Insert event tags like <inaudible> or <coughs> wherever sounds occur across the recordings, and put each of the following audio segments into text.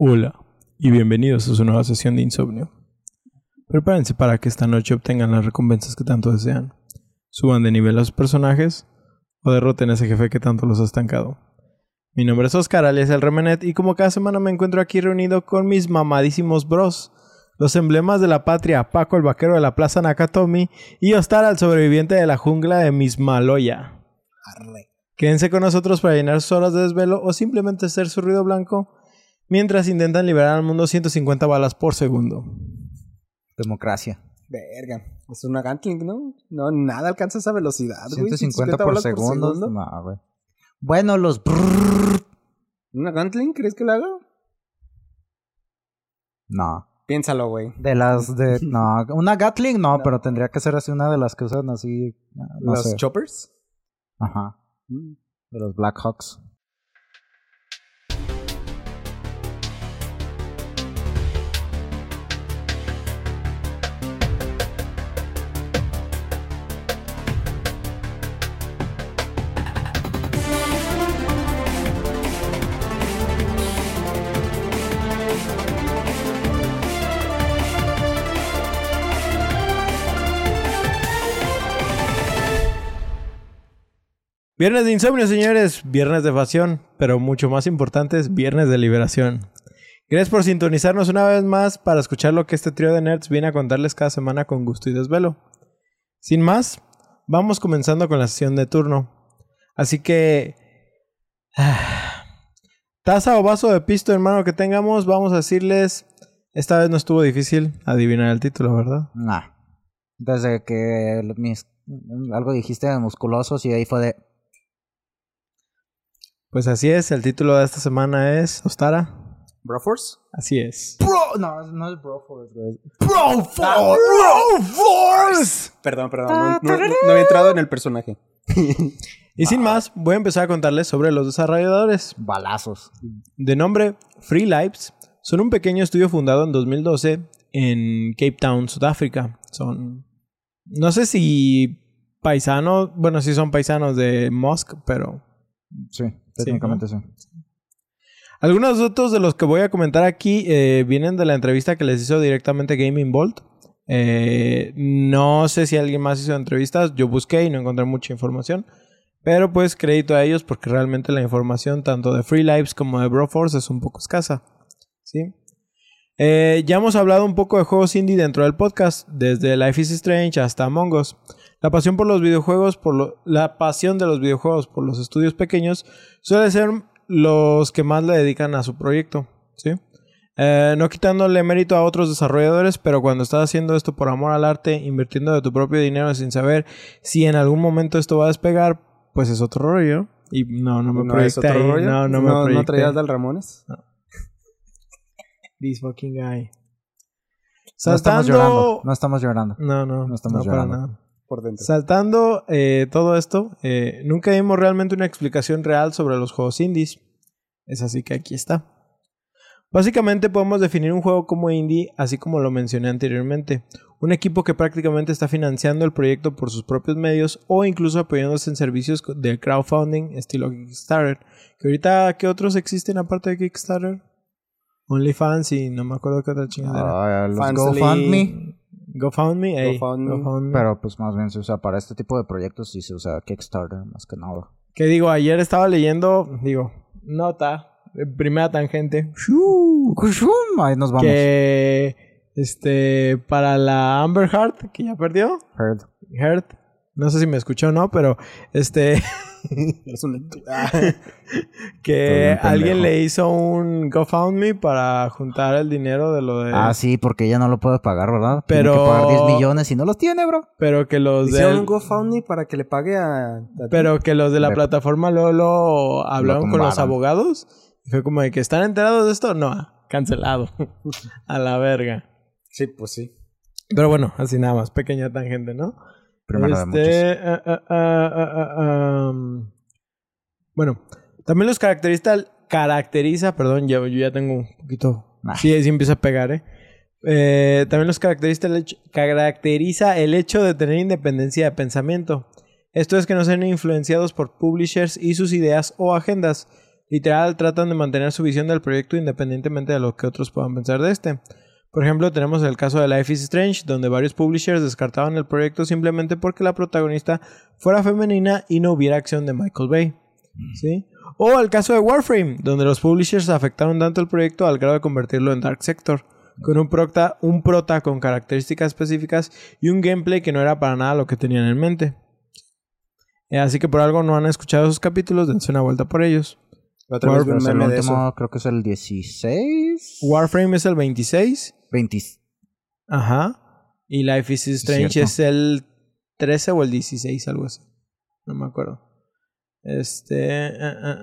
Hola y bienvenidos a su nueva sesión de insomnio. Prepárense para que esta noche obtengan las recompensas que tanto desean. Suban de nivel a sus personajes o derroten a ese jefe que tanto los ha estancado. Mi nombre es Oscar, alias el Remenet, y como cada semana me encuentro aquí reunido con mis mamadísimos bros, los emblemas de la patria, Paco el vaquero de la plaza Nakatomi y Ostara el sobreviviente de la jungla de Mismaloya. Quédense con nosotros para llenar sus horas de desvelo o simplemente hacer su ruido blanco mientras intentan liberar al mundo 150 balas por segundo. Democracia. Verga. Es una Gatling, ¿no? No, nada alcanza esa velocidad, güey. 150 por balas segundo. segundo. No, güey. Bueno, los. ¿Una Gatling crees que la haga? No. Piénsalo, güey. De las de. <laughs> No. Una Gatling no, pero tendría que ser así una de las que usan así. No ¿Los sé. choppers? Ajá. Mm. De los Black Hawks. Viernes de insomnio, señores. Viernes de pasión, pero mucho más importante es viernes de liberación. Gracias por sintonizarnos una vez más para escuchar lo que este trío de nerds viene a contarles cada semana con gusto y desvelo. Sin más, vamos comenzando con la sesión de turno. Así que... <sighs> taza o vaso de pisto, hermano, que tengamos, vamos a decirles... Esta vez no estuvo difícil adivinar el título, ¿verdad? Nah. Desde que mis, algo dijiste de musculosos y ahí fue de. Pues así es, el título de esta semana es... Ostara. ¿Broforce? Así es. Bro, no, no es Broforce, güey. ¡Broforce! Perdón, perdón. No, no- había entrado en el personaje. <laughs> Y sin más, voy a empezar a contarles sobre los desarrolladores. Balazos. De nombre Free Lives, son un pequeño estudio fundado en 2012 en Cape Town, Sudáfrica. Son, no sé si paisanos, bueno, sí son paisanos de Musk, pero Sí, técnicamente sí. algunos datos de los que voy a comentar aquí eh, vienen de la entrevista que les hizo directamente Gaming Bolt. Eh, no sé si alguien más hizo entrevistas, yo busqué y no encontré mucha información. Pero pues crédito a ellos porque realmente la información tanto de Free Lives como de Broforce es un poco escasa. ¿Sí? Eh, ya hemos hablado un poco de juegos indie dentro del podcast, desde Life is Strange hasta Among Us. La pasión por los videojuegos, por lo- la pasión de los videojuegos por los estudios pequeños suele ser los que más le dedican a su proyecto, ¿sí? Eh, no quitándole mérito a otros desarrolladores, pero cuando estás haciendo esto por amor al arte, invirtiendo de tu propio dinero sin saber si en algún momento esto va a despegar, pues es otro rollo. Y no, no me ¿No es otro ahí. rollo? No, no me ¿No. ¿No traías del Ramones? <laughs> This fucking guy. No estamos llorando. No estamos llorando. No, no, No estamos para llorando. nada. Por dentro. Saltando eh, todo esto, eh, nunca dimos realmente una explicación real sobre los juegos indies. Es así que aquí está. Básicamente podemos definir un juego como indie, así como lo mencioné anteriormente. Un equipo que prácticamente está financiando el proyecto por sus propios medios o incluso apoyándose en servicios de crowdfunding estilo Kickstarter. Que ahorita, ¿qué otros existen aparte de Kickstarter? OnlyFans y no me acuerdo qué otra chingadera. Ah, los. GoFundMe. GoFundMe, ey, GoFundMe. GoFundMe. Pero pues más bien se usa para este tipo de proyectos y se usa Kickstarter más que nada. Que digo, ayer estaba leyendo, digo, nota, eh, primera tangente, Ahí nos vamos. que este para la Amber Heart, que ya perdió, Heard. Heard, no sé si me escuchó o no, pero este <laughs> Es un... <laughs> Ah, que alguien le hizo un GoFundMe para juntar el dinero de lo de Ah, sí, porque ella no lo puede pagar, ¿verdad? Pero- Tiene que pagar 10 millones y no los tiene, bro. pero que los de Hicieron un GoFundMe para que le pague a... pero que los de la plataforma luego lo hablaron con los abogados y fue como de que están enterados de esto, no, cancelado. <laughs> a la verga. Sí, pues sí. Pero bueno, así nada más, pequeña tangente, ¿no? Este, ah, ah, ah, um, bueno, también los caracteriza, caracteriza, perdón, yo ya tengo un poquito, Nah. sí, sí empieza a pegar, ¿eh? Eh, también los caracteriza el, hecho, caracteriza el hecho de tener independencia de pensamiento. Esto es que no sean influenciados por publishers y sus ideas o agendas, literal tratan de mantener su visión del proyecto independientemente de lo que otros puedan pensar de este. Por ejemplo, tenemos el caso de Life is Strange, donde varios publishers descartaban el proyecto simplemente porque la protagonista fuera femenina y no hubiera acción de Michael Bay. ¿Sí? O el caso de Warframe, donde los publishers afectaron tanto el proyecto al grado de convertirlo en Dark Sector, con un prota, un prota con características específicas y un gameplay que no era para nada lo que tenían en mente. Eh, Así que por algo no han escuchado esos capítulos, dense una vuelta por ellos. Otra vez un Pues el meme de último eso. creo que es el 16. Warframe es el 26. 20. Ajá. Y Life is Strange cierto. es el 13 o el 16, algo así. No me acuerdo. Este.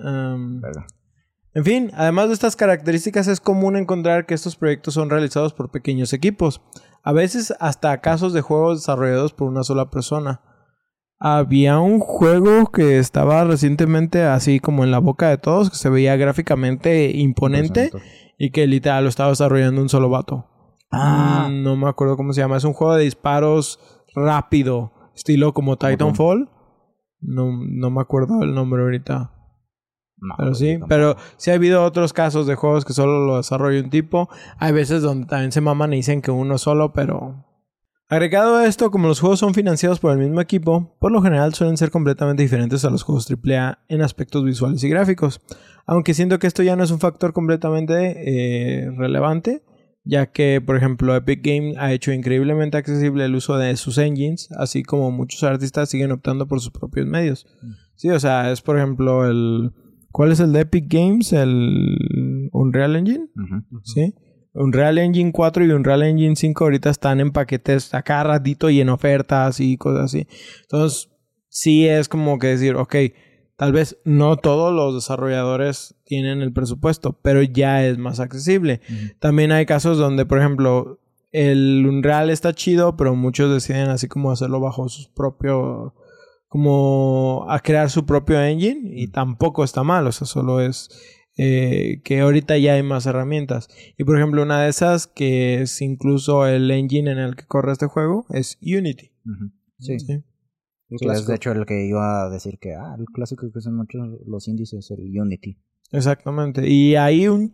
um, Verga. En fin, además de estas características, es común encontrar que estos proyectos son realizados por pequeños equipos. A veces hasta casos de juegos desarrollados por una sola persona. Había un juego que estaba recientemente así como en la boca de todos, que se veía gráficamente imponente y que literal lo estaba desarrollando un solo vato. Ah, Mm, No me acuerdo cómo se llama. Es un juego de disparos rápido. Estilo como Titanfall. No, no me acuerdo el nombre ahorita. no, Pero pues, sí. Pero sí ha habido otros casos de juegos que solo lo desarrolla un tipo. Hay veces donde también se maman y dicen que uno solo, pero... Agregado a esto, como los juegos son financiados por el mismo equipo, por lo general suelen ser completamente diferentes a los juegos AAA en aspectos visuales y gráficos. Aunque siento que esto ya no es un factor completamente eh, relevante, ya que, por ejemplo, Epic Games ha hecho increíblemente accesible el uso de sus engines, así como muchos artistas siguen optando por sus propios medios. Sí, o sea, es por ejemplo el... ¿Cuál es el de Epic Games? El Unreal Engine. ¿sí? Unreal Engine 4 y Unreal Engine 5 ahorita están en paquetes a cada ratito y en ofertas y cosas así. Entonces, sí es como que decir, ok, tal vez no todos los desarrolladores tienen el presupuesto, pero ya es más accesible. También hay casos donde, por ejemplo, el Unreal está chido, pero muchos deciden así como hacerlo bajo sus propios... como a crear su propio engine y tampoco está mal, o sea, solo es eh, que ahorita ya hay más herramientas. Y por ejemplo, una de esas que es incluso el engine en el que corre este juego es Unity. Sí. ¿sí? Es de hecho el que iba a decir que ah, el clásico que usan muchos los índices, el Unity. Exactamente. Y hay un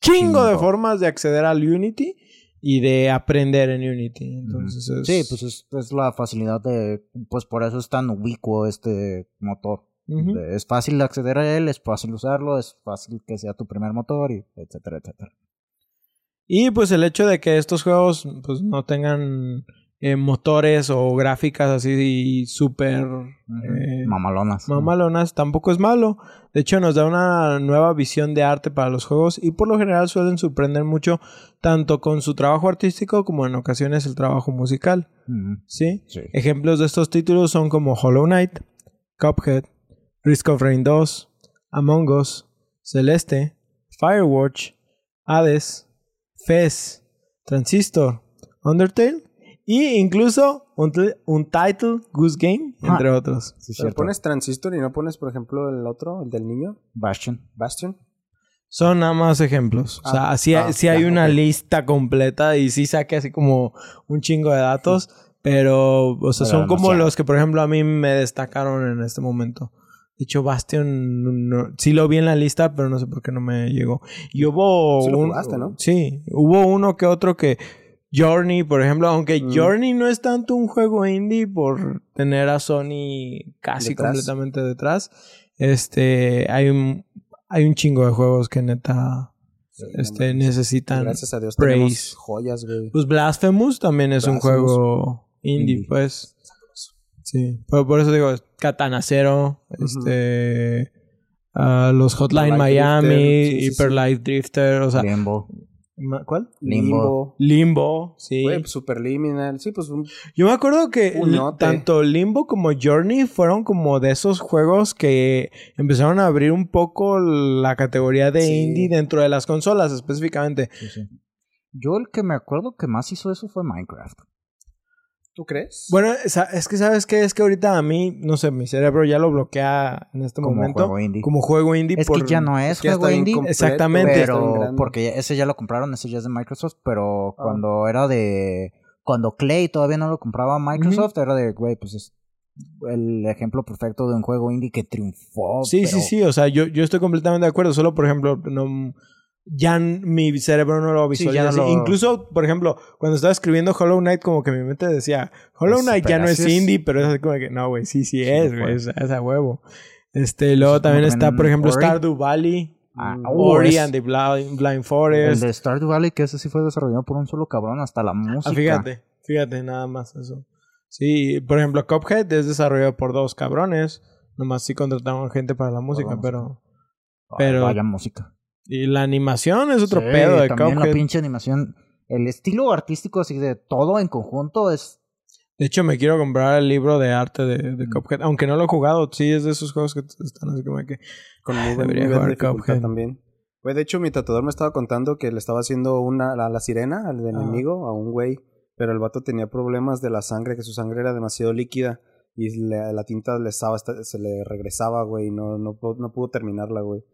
chingo de formas de acceder al Unity y de aprender en Unity. Entonces es... Sí, pues es, es la facilidad de, pues por eso es tan ubicuo este motor. Es fácil acceder a él, es fácil usarlo, es fácil que sea tu primer motor, y etcétera, etcétera. Y pues el hecho de que estos juegos pues no tengan eh, motores o gráficas así súper eh, Mamalonas. mamalonas tampoco es malo. De hecho nos da una nueva visión de arte para los juegos y por lo general suelen sorprender mucho tanto con su trabajo artístico como en ocasiones el trabajo musical. Sí. Ejemplos de estos títulos son como Hollow Knight, Cuphead, Risk of Rain 2, Among Us, Celeste, Firewatch, Hades, Fez, Transistor, Undertale y incluso un, un title Goose Game, Ah. entre otros. Sí, Pero pones Transistor y no pones, por ejemplo, el otro, el del niño, Bastion. Bastion. Son nada más ejemplos. O sea, Ah, sí, ah, sí hay ya, una lista completa y sí saqué así como un chingo de datos, pero, o sea, Pero son como los que, por ejemplo, a mí me destacaron en este momento. De hecho, Bastion no- sí lo vi en la lista, pero no sé por qué no me llegó. Y hubo Sí lo un- jugaste, ¿no? Sí, hubo uno que otro que Journey, por ejemplo, aunque Mm. Journey no es tanto un juego indie por tener a Sony casi Detrás. completamente detrás, este, hay un, hay un chingo de juegos que neta Sí, este, no necesitan. Gracias a Dios praise. tenemos joyas, güey. Pues Blasphemous también es un juego indie, Indie. pues. Sí, pero por eso digo, Katana Zero, este, los Hotline Miami, Drifter, sí, sí, Hyper sí. Light Drifter, o sea, Limbo. ¿cuál? Limbo. Limbo, sí. Güey, pues, Superliminal. Sí, pues un... Yo me acuerdo que tanto Limbo como Journey fueron como de esos juegos que empezaron a abrir un poco la categoría de Sí. indie dentro de las consolas específicamente. Sí. Yo el que me acuerdo que más hizo eso fue Minecraft. ¿Tú crees? Bueno, es que sabes qué? es que ahorita a mí, no sé, mi cerebro ya lo bloquea en este Como momento juego indie. como juego indie. Es por- que ya no es que juego indie. completo, Exactamente. Pero porque ese ya lo compraron, ese ya es de Microsoft, pero Ah. cuando era de cuando Clay todavía no lo compraba Microsoft, era de, güey, pues es el ejemplo perfecto de un juego indie que triunfó. Sí, sí, sí. O sea, yo, yo estoy completamente de acuerdo. Solo, por ejemplo, no, ya mi cerebro no lo Sí, visualiza. no así. lo- Incluso, por ejemplo, cuando estaba escribiendo Hollow Knight, como que mi mente decía, Hollow Pues, Knight ya no es indie, pero es así como que, no, güey, sí, sí, es, güey, fue. es, es a huevo. Este, luego como también está, por ejemplo, Ori. Stardew Valley, Ah, Mm, oh, Ori es- and the Blind, Blind El Forest. de Stardew Valley, que ese sí fue desarrollado por un solo cabrón, hasta la música. Ah, fíjate, fíjate, nada más eso. Sí, por ejemplo, Cuphead es desarrollado por dos cabrones. Nomás sí contrataban gente para la música, pero... Pero- Vaya música. Y la animación es otro Sí, pedo de también Cuphead. la pinche animación. El estilo artístico así de todo en conjunto es... De hecho, me quiero comprar el libro de arte de, de Mm. Cuphead. Aunque no lo he jugado, sí es de esos juegos que están así como que... Con muy buen Debería jugar Cuphead. también. Pues de hecho, mi tatuador me estaba contando que le estaba haciendo una a la sirena, al Ajá. enemigo, a un güey. Pero el vato tenía problemas de la sangre, que su sangre era demasiado líquida. Y le- la tinta le estaba, se le regresaba, güey. y No, no, no pudo terminarla, güey.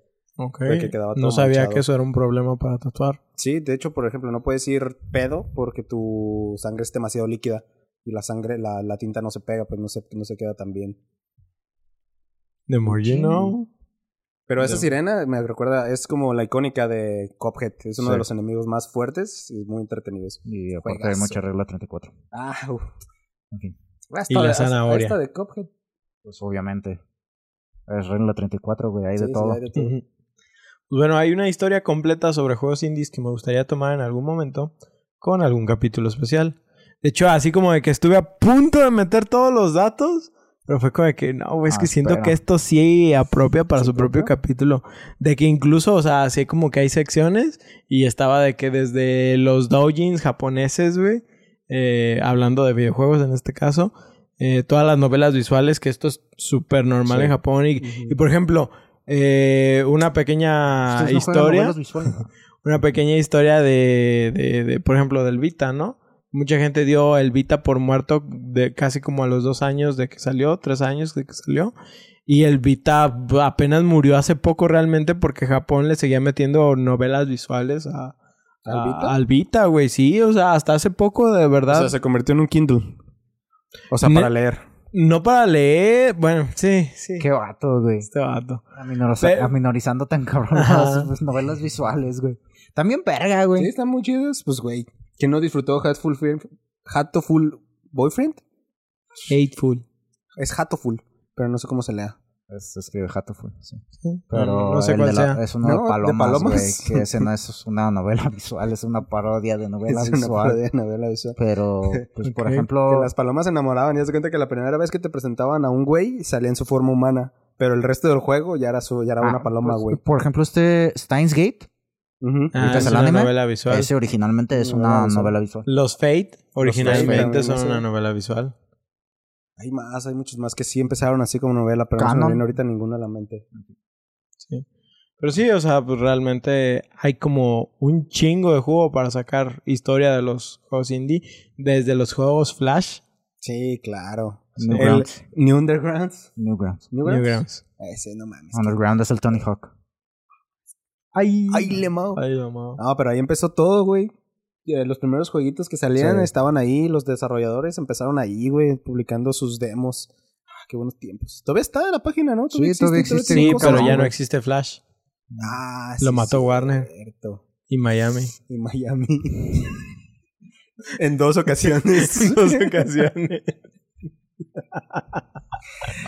Ok. De que quedaba todo No sabía manchado. que eso era un problema para tatuar. Sí, de hecho, por ejemplo, no puedes ir pedo porque tu sangre es demasiado líquida. Y la sangre, la, la tinta no se pega, pues no se, no se queda tan bien. The more you know. Pero esa sirena me recuerda, es como la icónica de Cuphead. Es uno Sí. de los enemigos más fuertes y muy entretenidos. Y aparte hay mucha regla 34. Ah, uf. En fin, Y la zanahoria. Esta de Cuphead. pues obviamente. Es regla 34, güey, hay Sí, de hay de todo. Pues bueno, hay una historia completa sobre juegos indies que me gustaría tomar en algún momento con algún capítulo especial. De hecho, así como de que estuve a punto de meter todos los datos, pero fue como de que no, es Ah, que siento espera. que esto sí apropia para ¿Sí su propio capítulo. De que incluso, o sea, así como que hay secciones y estaba de que desde los doujins japoneses, güey, eh, hablando de videojuegos en este caso, eh, todas las novelas visuales, que esto es súper normal Sí. en Japón. Y, y, por ejemplo, eh, una pequeña ¿Ustedes no juegan historia <laughs> una pequeña historia de, de, de, por ejemplo, del Vita, ¿no? Mucha gente dio el Vita por muerto de casi como a los dos años de que salió, tres años de que salió. Y el Vita apenas murió hace poco realmente porque Japón le seguía metiendo novelas visuales a, ¿Al a- Vita? al Vita, güey. Sí, o sea, hasta hace poco, de O verdad. sea, se convirtió en un Kindle. O sea, Ne- para leer. No para leer. Bueno, sí, sí. Qué vato, güey. Este vato. Aminoriza- Pero- Aminorizando tan cabrón Ajá. las novelas visuales, güey. También verga, güey. Sí, están muy chidos. Pues, güey. ¿Quién no disfrutó Hatful, Friend- Hatoful Boyfriend? Hateful. Es Hatoful, pero no sé cómo se lea. Es, es que Hatoful, sí. Sí. Pero no, no sé el cuál de la- sea. es uno ¿No? de ¿De palomas, palomas? Que ese no es una novela <laughs> visual, es una parodia de novela <laughs> es una visual. parodia de novela visual. Pero, <laughs> pues, por ejemplo... Que las palomas se enamoraban. Y haz de cuenta que la primera vez que te presentaban a un güey salía en su forma humana. Pero el resto del juego ya era su, ya era ah, una paloma, pues, güey. por ejemplo, este Steins Gate. Ah, ¿ubicas es el una anime? novela visual. ese originalmente es una novela visual. Los Fate originalmente también, son sí. una novela visual. Hay más, hay muchos más que sí empezaron así como novela, pero no se me Canon. viene ahorita ninguno a la mente. Sí. Pero sí, o sea, pues realmente hay como un chingo de juego para sacar historia de los juegos indie. Desde los juegos Flash, Sí, claro. El Newgrounds. New Undergrounds. Newgrounds. ¿Newgrounds? Newgrounds. Ese, no mames. Underground es el Tony Hawk. Ay, Ay, le mao. Ay, mamá. No, pero ahí empezó todo, güey. Eh, Los primeros jueguitos que salían Sí. estaban ahí, los desarrolladores empezaron ahí, güey, publicando sus demos. Ah, qué buenos tiempos. Todavía está en la página, ¿no? Sí, todavía existe. tiene Sí, pero ya no existe Flash. Ah, Lo sí, mató Warner. cierto. Y Miami. En Miami. <laughs> en dos ocasiones. <laughs> En dos ocasiones.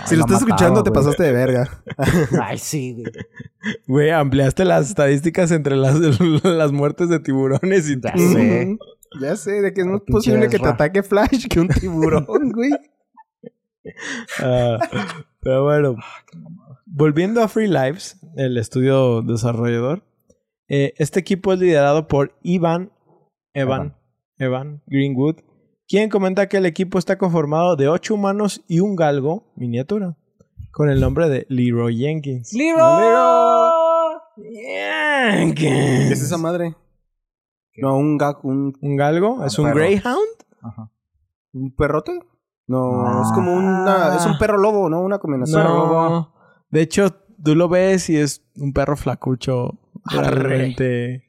Si lo estás escuchando, te pasaste de verga. <laughs> Ay, sí, güey. Güey, ampliaste las estadísticas entre las, <laughs> las muertes de tiburones y Ya sé. Ya sé, de que es más Pinche posible que te ataque Flash que un tiburón, güey. Ah, pero bueno, volviendo a Free Lives, el estudio desarrollador, eh, este equipo es liderado por Ivan, Evan, Evan Greenwood, quien comenta que el equipo está conformado de ocho humanos y un galgo miniatura, con el nombre de Leroy Jenkins. Jenkins. ¿Qué es esa madre? No, un gato, un, ¿Un galgo? ¿Es un perro. Greyhound? Ajá. un perrote. No, Ah. es como una, es un perro lobo, ¿no? Una combinación. No. De hecho, tú lo ves y es un perro flacucho. Arre. Realmente.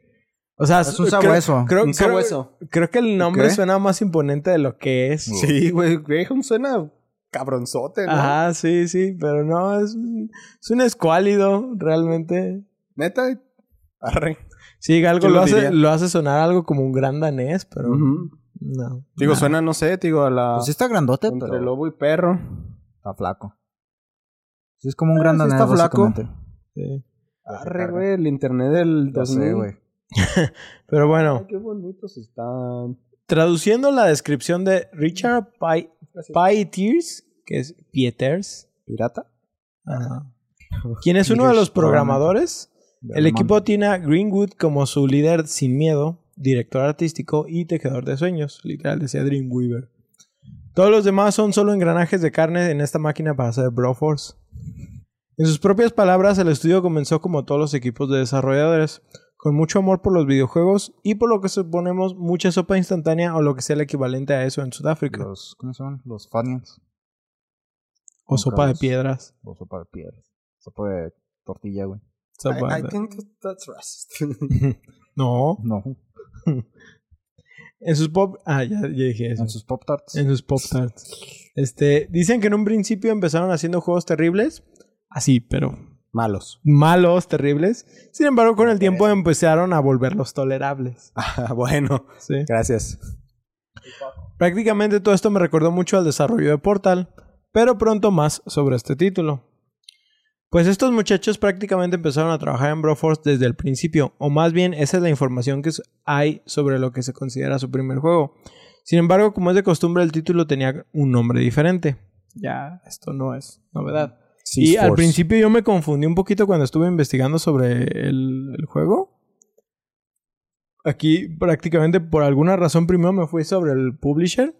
O sea, Es un sabueso. Creo, Un sabueso. creo que el nombre ¿Qué? suena más imponente de lo que es. Sí, güey, <laughs> Greyhound suena cabronzote, ¿no? Ajá, sí, sí, pero no, es, un- es un escuálido, realmente. Neta, arre. Sí, algo lo lo hace, lo hace sonar algo como un gran danés, pero Ujú. no. Digo, nada. suena, no sé, digo, a la... Pues sí está grandote, entre pero lobo y perro. está flaco. Sí, es como un Ah, gran sí danés, está flaco. Sí. Arre, güey, el internet del Ya 2000. sé, güey. <laughs> Pero bueno, Ay, qué bonitos están. traduciendo la descripción de Richard Pi- Pieters, que es Pieters, ¿Pirata? Ajá. quien es uno de los programadores. El equipo tiene a Greenwood como su líder sin miedo, director artístico y tejedor de sueños. Literal, decía Dreamweaver. Todos los demás son solo engranajes de carne en esta máquina para hacer Broforce. En sus propias palabras, el estudio comenzó como todos los equipos de desarrolladores, con mucho amor por los videojuegos y por lo que suponemos mucha sopa instantánea o lo que sea el equivalente a eso en Sudáfrica. Los, ¿Cómo se llaman? Los Funyuns. O sopa de piedras. O sopa de piedras. Sopa de tortilla, güey. Sopa I, I think that's racist. <laughs> No. No. <laughs> En sus pop... Ah, ya, ya dije eso. En sus Pop Tarts. En sus Pop Tarts. Este, dicen que en un principio empezaron haciendo juegos terribles. Así, pero Malos. malos, terribles. Sin embargo, con el tiempo empezaron a volverlos tolerables. <laughs> Ah, bueno, Sí. gracias. Prácticamente todo esto me recordó mucho al desarrollo de Portal, pero pronto más sobre este título. Pues estos muchachos prácticamente empezaron a trabajar en Broforce desde el principio, o más bien esa es la información que hay sobre lo que se considera su primer juego. Sin embargo, como es de costumbre, el título tenía un nombre diferente. Ya, esto no es novedad. Y al principio yo me confundí un poquito cuando estuve investigando sobre el, el juego. Aquí prácticamente por alguna razón primero me fui sobre el publisher,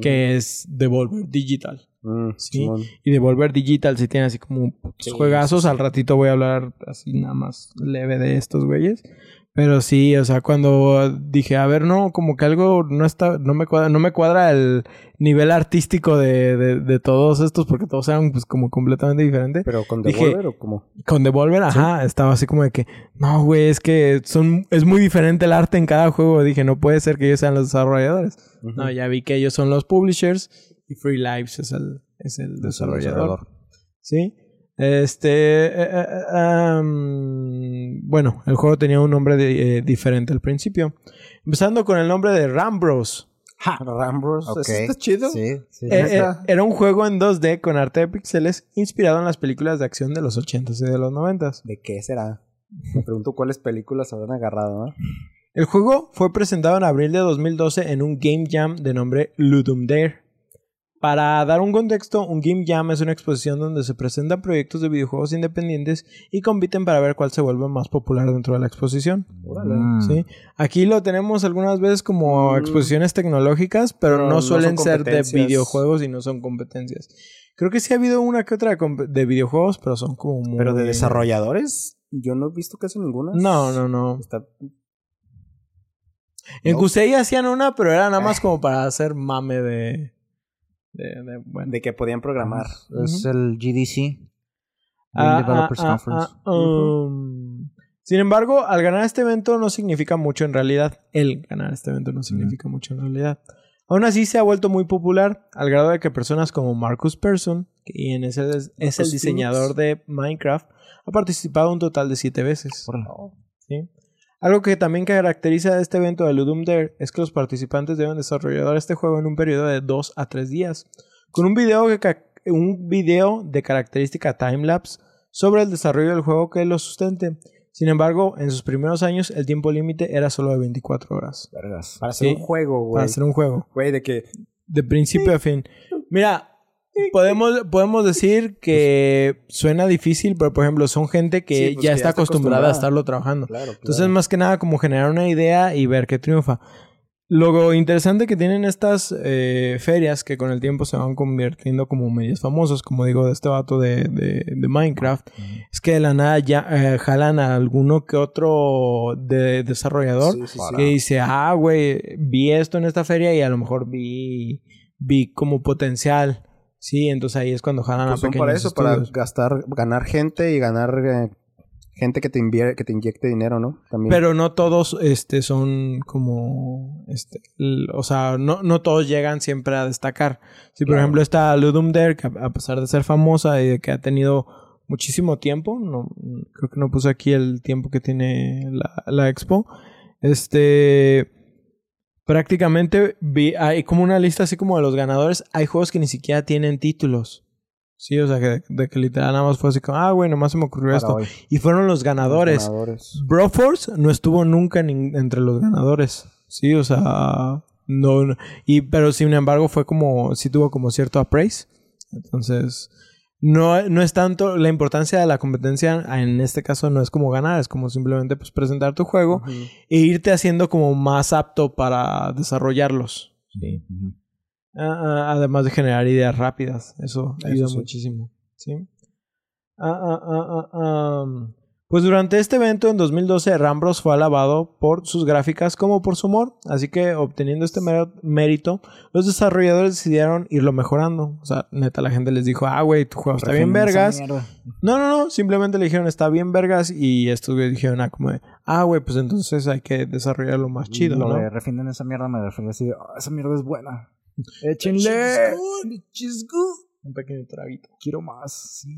que es Devolver Digital. Mm, Sí. Y Devolver Digital sí tiene así como Sí, juegazos. sí. Al ratito voy a hablar así nada más leve de estos güeyes. Pero sí, o sea, cuando dije, a ver, no, como que algo no está, no me cuadra, no me cuadra el nivel artístico de, de, de todos estos, porque todos eran pues como completamente diferentes. ¿Pero con Dije- Devolver o cómo? Con Devolver, ajá, estaba así como de que, no, güey, es que son, es muy diferente el arte en cada juego. Dije, no puede ser que ellos sean los desarrolladores. No, ya vi que ellos son los publishers y Free Lives es el, es el desarrollador. ¿Sí? Este. eh, eh, eh, um, bueno, el juego tenía un nombre de- eh, diferente al principio. Empezando con el nombre de Rambros. Rambros. Ok. ¿Eso está chido? Sí, sí. Eh, eh, era un juego en 2D con arte de píxeles inspirado en las películas de acción de los 80s y de los 90s. ¿De qué será? Me pregunto cuáles películas habrán agarrado, ¿no? El juego fue presentado en abril de 2012 en un Game Jam de nombre Ludum Dare. Para dar un contexto, un Game Jam es una exposición donde se presentan proyectos de videojuegos independientes y compiten para ver cuál se vuelve más popular dentro de la exposición. Mm. ¿sí? Aquí lo tenemos algunas veces como Mm. exposiciones tecnológicas, pero, Pero no no suelen ser de videojuegos y no son competencias. Creo que sí ha habido una que otra de, videojuegos, pero son como muy... Pero de desarrolladores, yo no he visto casi ninguna. No, no, no. Está... En No. Kusei hacían una, pero era nada más como para hacer mame de... de, de- bueno. De que podían programar. Es el GDC. Ah, Developers ah, ah, Conference. ah, um, Sin embargo, al ganar este evento no significa mucho en realidad. El ganar este evento no significa mucho en realidad. Aún así se ha vuelto muy popular al grado de que personas como Marcus Persson, quien es el, es el diseñador de Minecraft, ha participado un total de siete veces. ¿sí? Algo que también caracteriza a este evento de Ludum Dare es que los participantes deben desarrollar este juego en un periodo de 2 a 3 días, con un video, que un video de característica timelapse sobre el desarrollo del juego que lo sustente. Sin embargo, en sus primeros años el tiempo límite era solo de 24 horas. Para hacer Sí. un juego, güey. para hacer un juego, Güey, de que... de principio a fin. Mira, podemos, podemos decir que suena difícil, pero por ejemplo, son gente que Sí, pues, ya que está acostumbrada a estarlo trabajando. Claro, Entonces, claro. más que nada, como generar una idea y ver qué triunfa. Lo interesante que tienen estas eh, ferias que con el tiempo se van convirtiendo como medios famosos, como digo, de este vato de, de- de Minecraft, es que de la nada ya eh, jalan a alguno que otro de desarrollador Sí, sí, sí. que dice, ah, güey, vi esto en esta feria y a lo mejor vi, vi como potencial. Sí, entonces ahí es cuando jalan Pues a son pequeños para eso, para estudios. gastar, ganar gente y ganar eh, gente que te, envíe, que te inyecte dinero, ¿no? También. Pero no todos este, son como. Este, o sea, no, no todos llegan siempre a destacar. Si, por Claro. ejemplo, está Ludum Dare, que a a pesar de ser famosa y de que ha tenido muchísimo tiempo, no, creo que no puse aquí el tiempo que tiene la, la expo. Este. Prácticamente vi, hay como una lista así como de los ganadores. Hay juegos que ni siquiera tienen títulos. Sí, o sea, que, de que literal nada más fue así como, ah, güey, nomás se me ocurrió Para esto. hoy. Y fueron los ganadores. ganadores. Broforce no estuvo nunca entre los ganadores. Sí, o sea, no, no- y pero sin embargo fue como sí tuvo como cierto appraise. Entonces, no, no es tanto la importancia de la competencia en este caso no es como ganar, es como simplemente pues presentar tu juego Ujú. e irte haciendo como más apto para desarrollarlos. Sí. Ah, ah, además de generar ideas rápidas. Eso Eso ayuda sí. muchísimo. ¿sí? Ah, ah, ah, ah, am. Pues durante este evento en 2012, Rambros fue alabado por sus gráficas como por su humor. Así que obteniendo este mérito, los desarrolladores decidieron irlo mejorando. O sea, neta, la gente les dijo, ah, güey, tu juego está bien vergas. No, no, no. Simplemente le dijeron, está bien vergas. Y estos güeyes dijeron, ah, como de, ah, güey, pues entonces hay que desarrollarlo más chido, Lo ¿no? de refinen esa mierda me refiero así, "Ah, esa mierda es buena. Échenle. Un pequeño traguito. Quiero más, sí.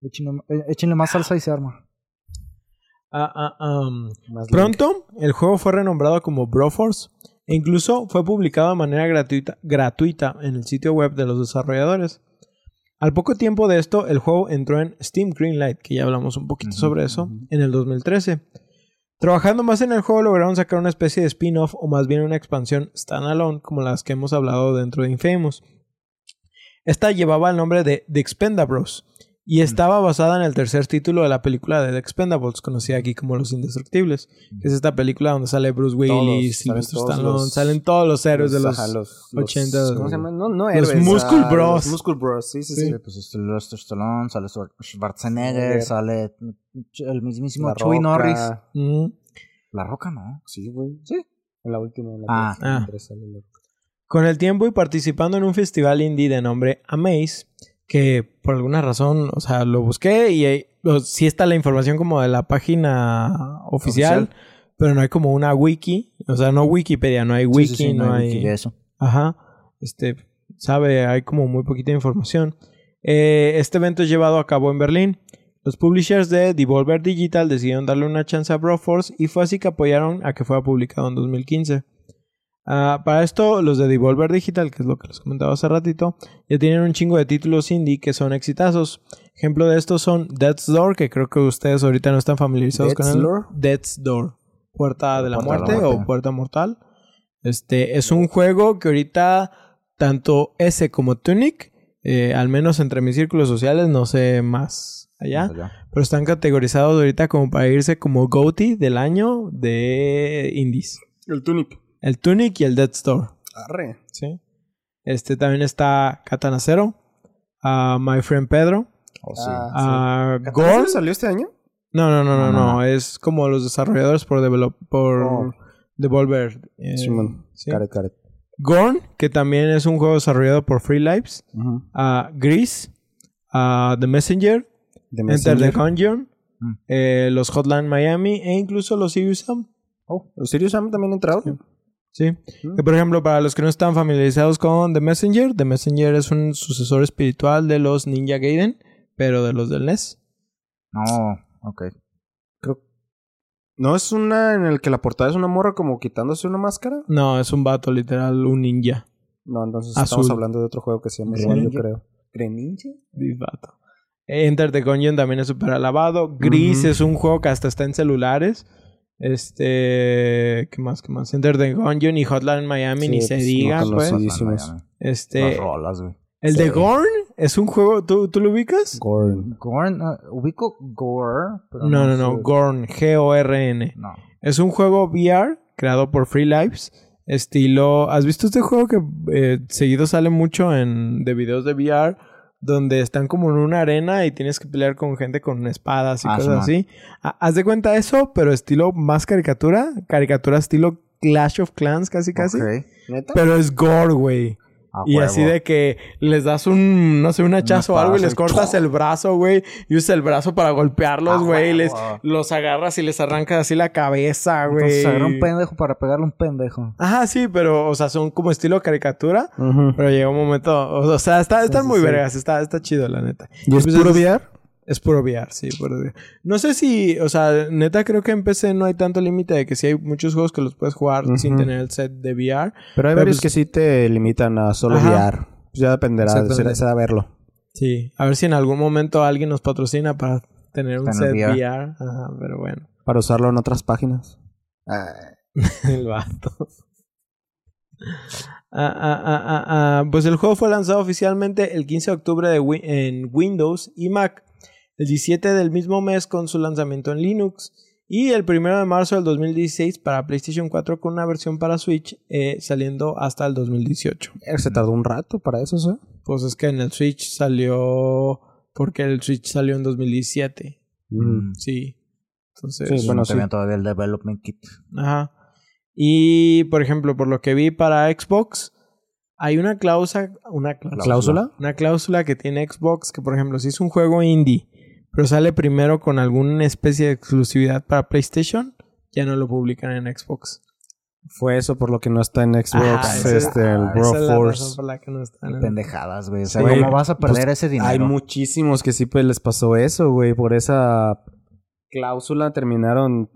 Échenle, eh, échenle más salsa y se arma. Ah, ah, Pronto, el juego fue renombrado como Broforce e incluso fue publicado de manera gratuita, gratuita en el sitio web de los desarrolladores. Al poco tiempo de esto, el juego entró en Steam Greenlight, que ya hablamos un poquito sobre eso, en el 2013. Trabajando más en el juego, lograron sacar una especie de spin-off o más bien una expansión standalone, como las que hemos hablado dentro de Infamous. Esta llevaba el nombre de The Expendables y estaba basada en el tercer título de la película de The Expendables, conocida aquí como Los Indestructibles, que es esta película donde sale Bruce Willis, Sylvester salen todos Stallone, los- salen todos los héroes de los... ajá, los, los- 80, ¿Cómo se llaman? No, no los héroes, Muscle ah, Bros. Los Muscle Bros, sí, sí, sí. Sí, pues Sylvester Stallone, sale Schwar- Schwarzenegger, Schwarzenegger. sale el mismísimo La Chuy Roca. Norris. Ujú. La Roca, ¿no? Sí, güey. Sí. En la última. En la Ah. Ah. sale la Roca. Con el tiempo y participando en un festival indie de nombre Amaze, que por alguna razón, o sea, lo busqué y o- sí está la información como de la página oficial, Oficial. pero no hay como una wiki, o sea, no Wikipedia, no hay wiki, Sí, sí, sí, no, hay... wiki de eso. Ajá, este, sabe, hay como muy poquita información. Eh, este evento es llevado a cabo en Berlín. Los publishers de Devolver Digital decidieron darle una chance a Broforce y fue así que apoyaron a que fuera publicado en 2015. Ah, para esto, los de Devolver Digital, que es lo que les comentaba hace ratito, ya tienen un chingo de títulos indie que son exitazos. Ejemplo de estos son Death's Door, que creo que ustedes ahorita no están familiarizados con Death's él. Door? Death's Door. Puerta de la Puerta de la muerte, o Puerta Mortal. Este es un juego que ahorita tanto ese como Tunic, eh, al menos entre mis círculos sociales, no sé más allá, ya. pero están categorizados ahorita como para irse como GOTY del año de indies. El Tunip. El Tunic y el Dead Store. Arre. ¿sí? Este también está Katana Zero, ah, My Friend Pedro, Oh, sí. Ah, sí. Gore. ¿Catástrofe salió este año? No, no, no, no, No, es como los desarrolladores por develop por Oh. Devolver. eh, Simón. ¿sí? Caret, caret. Gorn, que también es un juego desarrollado por Free Lives. Ah, Grease, ah, The Messenger, De Enter the Messenger. Gungeon, Mm. eh, los Hotline Miami e incluso los Serious Sam. Oh, ¿Los Sirius Sam también entraron? Sí. Mm. Que por ejemplo, para los que no están familiarizados con The Messenger, The Messenger es un sucesor espiritual de los Ninja Gaiden, pero de los del NES. No, ok. ¿No es una en el que la portada es una morra como quitándose una máscara? No, es un vato literal, un ninja. No, entonces Azul. estamos hablando de otro juego que se llama igual, yo creo. ¿Greninja? Vato. Enter the Gungeon también es súper alabado. Gris es un juego que hasta está en celulares. Este. ¿Qué más? ¿Qué más? Enter the Gungeon y Hotline Miami, Sí, ni se pues, diga, no pues. Buenísimos. Las Este. rolas, güey. El Sí. de Gorn es un juego. ¿Tú, ¿tú lo ubicas? Gorn. Gorn, ah, ubico Gore, pero No, no, no. Gorn. G-O-R-N. No. Es un juego VR creado por Free Lives. Estilo. ¿Has visto este juego que eh, seguido sale mucho en de videos de VR? Donde están como en una arena y tienes que pelear con gente con espadas y Ah, cosas sí, así. Ha- Haz de cuenta eso, pero estilo más caricatura. Caricatura estilo Clash of Clans, casi casi. Pero es gore, güey. Y huevo. así de que les das un, no sé, un hachazo o algo y les cortas ¡chua! el brazo, güey. Y usas el brazo para golpearlos, Ah, güey. y les, los agarras y les arrancas así la cabeza, güey. Entonces agarra un pendejo para pegarle un pendejo. Ajá, sí, pero, o sea, son como estilo caricatura. Pero llega un momento, o sea, está, están Sí, muy sí. vergas, está, está chido, la neta. ¿Y es Pues puro VR? Es puro VR, sí, puro VR. No sé si, o sea, neta creo que en PC no hay tanto límite de que sí hay muchos juegos que los puedes jugar sin tener el set de VR. Pero hay Pero varios pues- que sí te limitan a solo Ajá. VR. Pues ya dependerá, será, será verlo. Sí, a ver si en algún momento alguien nos patrocina para tener un set VR. VR. Ajá, pero bueno. Para usarlo en otras páginas. <laughs> el vato. Ah, ah, ah, ah, ah. Pues el juego fue lanzado oficialmente el 15 de octubre de Wi- en Windows y Mac, el 17 del mismo mes con su lanzamiento en Linux y el 1 de marzo del 2016 para PlayStation 4 con una versión para Switch eh, saliendo hasta el 2018. Eh, Se tardó un rato para eso, ¿sí? Pues es que en el Switch salió porque el Switch salió en 2017. Mm. Sí. Entonces, Sí, Bueno, bueno, no sí. todavía el development kit. Ajá. Y, por ejemplo, por lo que vi para Xbox, hay una cláusula, una cláusula, ¿Cláusula? una cláusula que tiene Xbox que, por ejemplo, si es un juego indie, pero sale primero con alguna especie de exclusividad para PlayStation, ya no lo publican en Xbox. Fue eso por lo que no está en Xbox, Ajá, esa- este, el ah, Bro esa es la razón Force. por la que no están en- Pendejadas, güey. O sea, Güey, ¿cómo vas a perder pues, ese dinero? Hay muchísimos que sí pues les pasó eso, güey. Por esa cláusula terminaron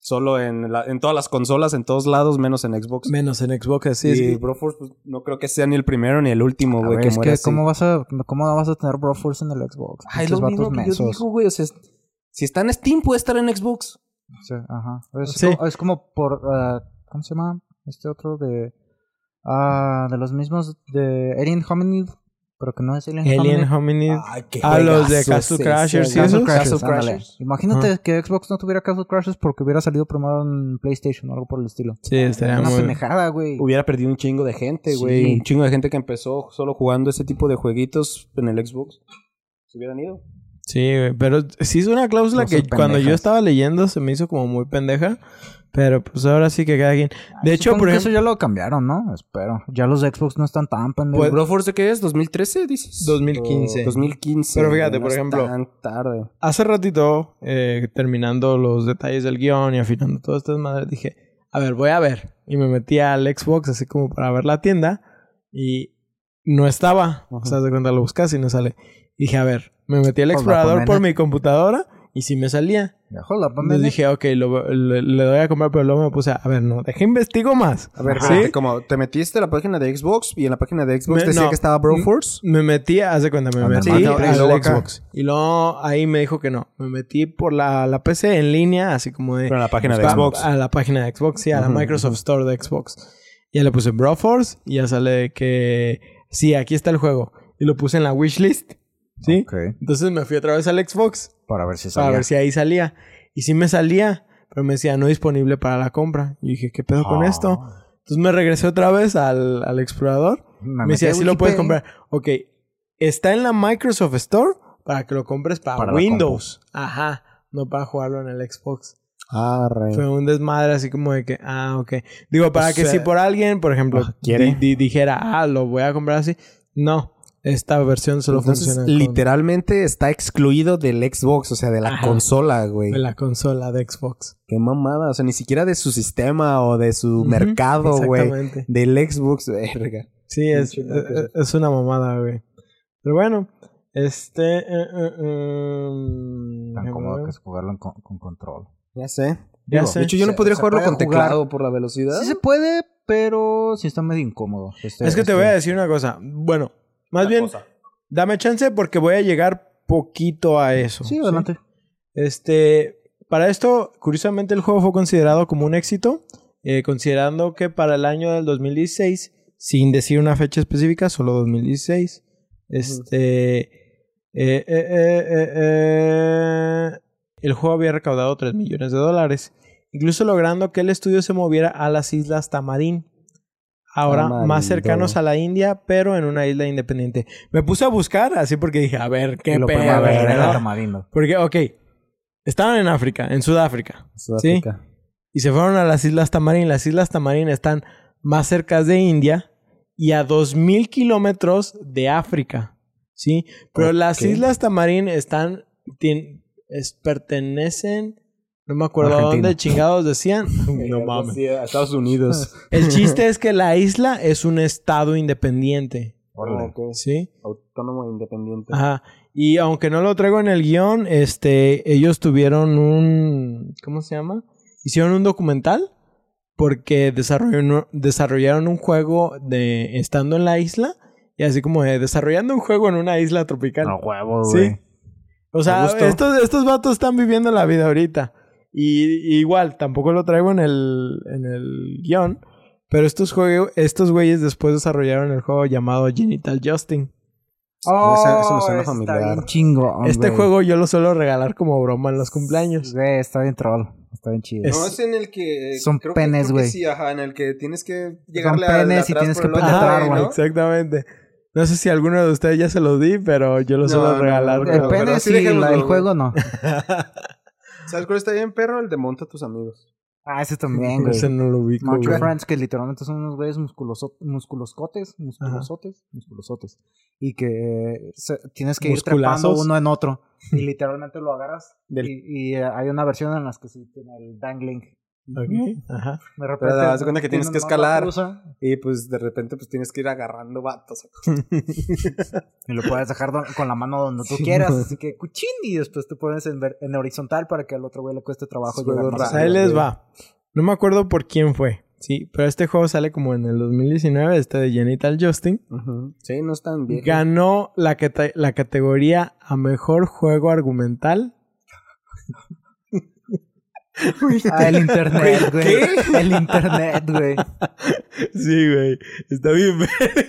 solo en, la- en todas las consolas, en todos lados, menos en Xbox. Menos en Xbox, sí. y sí. Broforce, pues, no creo que sea ni el primero ni el último, güey, que es muere que así. ¿cómo vas a, cómo vas a tener Broforce en el Xbox? Ay, lo mismo que yo mensos. digo, güey. O sea, si está en Steam, puede estar en Xbox. Sí, ajá. Es, Sí. como, es como por... ah, ¿Cómo se llama? Este otro de... Ah, de los mismos de Alien Hominid. Pero que no es Alien, Alien Hominid. Hominid. Ay, qué Ah, los de Castle Crashers. Castle. Imagínate que Xbox no tuviera Castle Crashers porque hubiera salido primero en PlayStation o algo por el estilo. Sí, estaría Una muy... pendejada, güey. Hubiera perdido un chingo de gente, Sí. güey. Un chingo de gente que empezó solo jugando ese tipo de jueguitos en el Xbox. Se hubieran ido. Sí, güey, pero sí es una cláusula que cuando yo estaba leyendo se me hizo como muy pendeja. Pero pues ahora sí que cada quien. De hecho, Supongo por ejemplo, eso ya lo cambiaron, ¿no? Espero. Ya los Xbox no están tan pendejos. ¿El Broforce de qué es? ¿2013, dices? 2015. O 2015. Pero fíjate, por no es ejemplo, tan tarde. hace ratito, eh, terminando los detalles del guion y afinando todas estas madres, dije, a ver, voy a ver. Y me metí al Xbox así como para ver la tienda y no estaba. O sea, de cuenta lo buscas y no sale. Y dije, a ver, me metí al Pues explorador por mi computadora y sí me salía. Entonces hombre. dije, ok, lo- le, le doy a comprar, pero luego me puse, a ver, no, deje investigo más. A ver, ¿Sí? espérate, como te metiste a la página de Xbox y en la página de Xbox Me- decía no. que estaba Broforce. Me metí, haz de cuenta, me Al metí luego acá. Xbox. Y luego ahí me dijo que no. Me metí por la, la PC en línea, así como de... Pero en la página de buscar Xbox. A la página de Xbox, sí, a la Microsoft Store de Xbox. Ya le puse Broforce y ya sale que... Sí, aquí está el juego. Y lo puse en la wishlist. ¿Sí? Entonces me fui otra vez al Xbox Para ver si para salía. ver si ahí salía. Y sí me salía, pero me decía no disponible para la compra. Y dije, ¿qué pedo con Ah. esto? Entonces me regresé otra vez al, al explorador. Me, decía, sí lo puedes comprar. Ok, está en la Microsoft Store para que lo compres para, Para Windows. Ajá, no para jugarlo en el Xbox. Ah, re. Fue un desmadre así como de que, ah, ok. Digo, para O que sea, si por alguien, por ejemplo, quiere. di- di- dijera, ah, lo voy a comprar así. No, esta versión solo Entonces, funciona con- literalmente está excluido del Xbox, o sea, de la Ajá. consola, güey. de la consola de Xbox. Qué mamada, o sea, ni siquiera de su sistema o de su mercado, güey. Exactamente. Del Xbox, <laughs> verga. Sí, es, loco. es, es una mamada, güey. Pero bueno, este... eh, Tan déjame cómodo ver. que es jugarlo en con, con control. Ya sé. Ya Digo, sé. De hecho, yo no podría jugarlo con jugar- teclado por la velocidad. Sí se puede, pero sí está medio incómodo. Este- Es que te este- voy a decir una cosa. Bueno, más bien, dame chance porque voy a llegar poquito a eso. Sí, adelante. Este, para esto, curiosamente, el juego fue considerado como un éxito, eh, considerando que para el año del 2016, sin decir una fecha específica, solo 2016, este, eh, eh, eh, eh, eh, el juego había recaudado 3 millones de dólares, incluso logrando que el estudio se moviera a las islas Tamarín. Ahora más cercanos a la India, pero en una isla independiente. Me puse a buscar así porque dije, a ver, qué pedo. Porque, ok, estaban en África, en Sudáfrica, Sudáfrica. y se fueron a las Islas Tamarín. Las Islas Tamarín están más cerca de India y a 2.000 kilómetros de África. ¿Sí? Pero las. Islas Tamarín están... tien- es- pertenecen... No me acuerdo a Argentina. dónde chingados decían. <laughs> No mames. Estados Unidos. <laughs> El chiste es que la isla es un estado independiente. Órale. Ok. ¿Sí? Autónomo e independiente. Ajá. Y aunque no lo traigo en el guion, este, ellos tuvieron un, ¿cómo se llama? Hicieron un documental porque desarrollaron, desarrollaron un juego de estando en la isla y así como de desarrollando un juego en una isla tropical. No huevos, Sí. güey. O sea, estos, estos vatos están viviendo la vida ahorita. Y, y igual, tampoco lo traigo en el, en el guion. Pero estos, juegos, estos güeyes después desarrollaron el juego llamado Genital Justin. Oh, Eso- eso me suena está familiar. bien chingón, Este juego yo lo suelo regalar como broma en los cumpleaños. Güey, está bien troll. Está bien chido. Es- No, es en el que... Son creo que- penes, güey. Sí, ajá, en el que tienes que Son llegarle a- de penes y atrás tienes que penetrar, güey. Exactamente. No sé si alguno de ustedes ya se lo di, pero yo lo No, suelo no, regalar. no, El pene sí, el juego no. <laughs> ¿Sabes cuál está bien, perro? El de monta a tus amigos. Ah, ese también, <laughs> güey. Ese no lo ubico, Macho güey. Friends, que literalmente son unos güeyes musculoscotes, musculosotes, musculosotes. Y que se- tienes que ir trepando uno en otro. Y <laughs> literalmente lo agarras. Del- Y, y, eh, hay una versión en las que sí tiene el dangling. Ok, Ajá. De repente. Pero haz de cuenta que tienes tiene que escalar. Y pues de repente pues tienes que ir agarrando vatos. <laughs> Y lo puedes dejar con la mano donde tú Sí, quieras. man. Así que cuchín. Y después te pones en, ver- en horizontal para que al otro güey le cueste trabajo Juego llegar más ahí les va. No me acuerdo por quién fue. Sí, pero este juego sale como en el 2019, este de Genital Justin. Ujú. Sí, no están bien. Ganó la, la categoría a mejor juego argumental. <laughs> <laughs> Ah, el internet, güey. El internet, güey. Sí, güey. Está bien.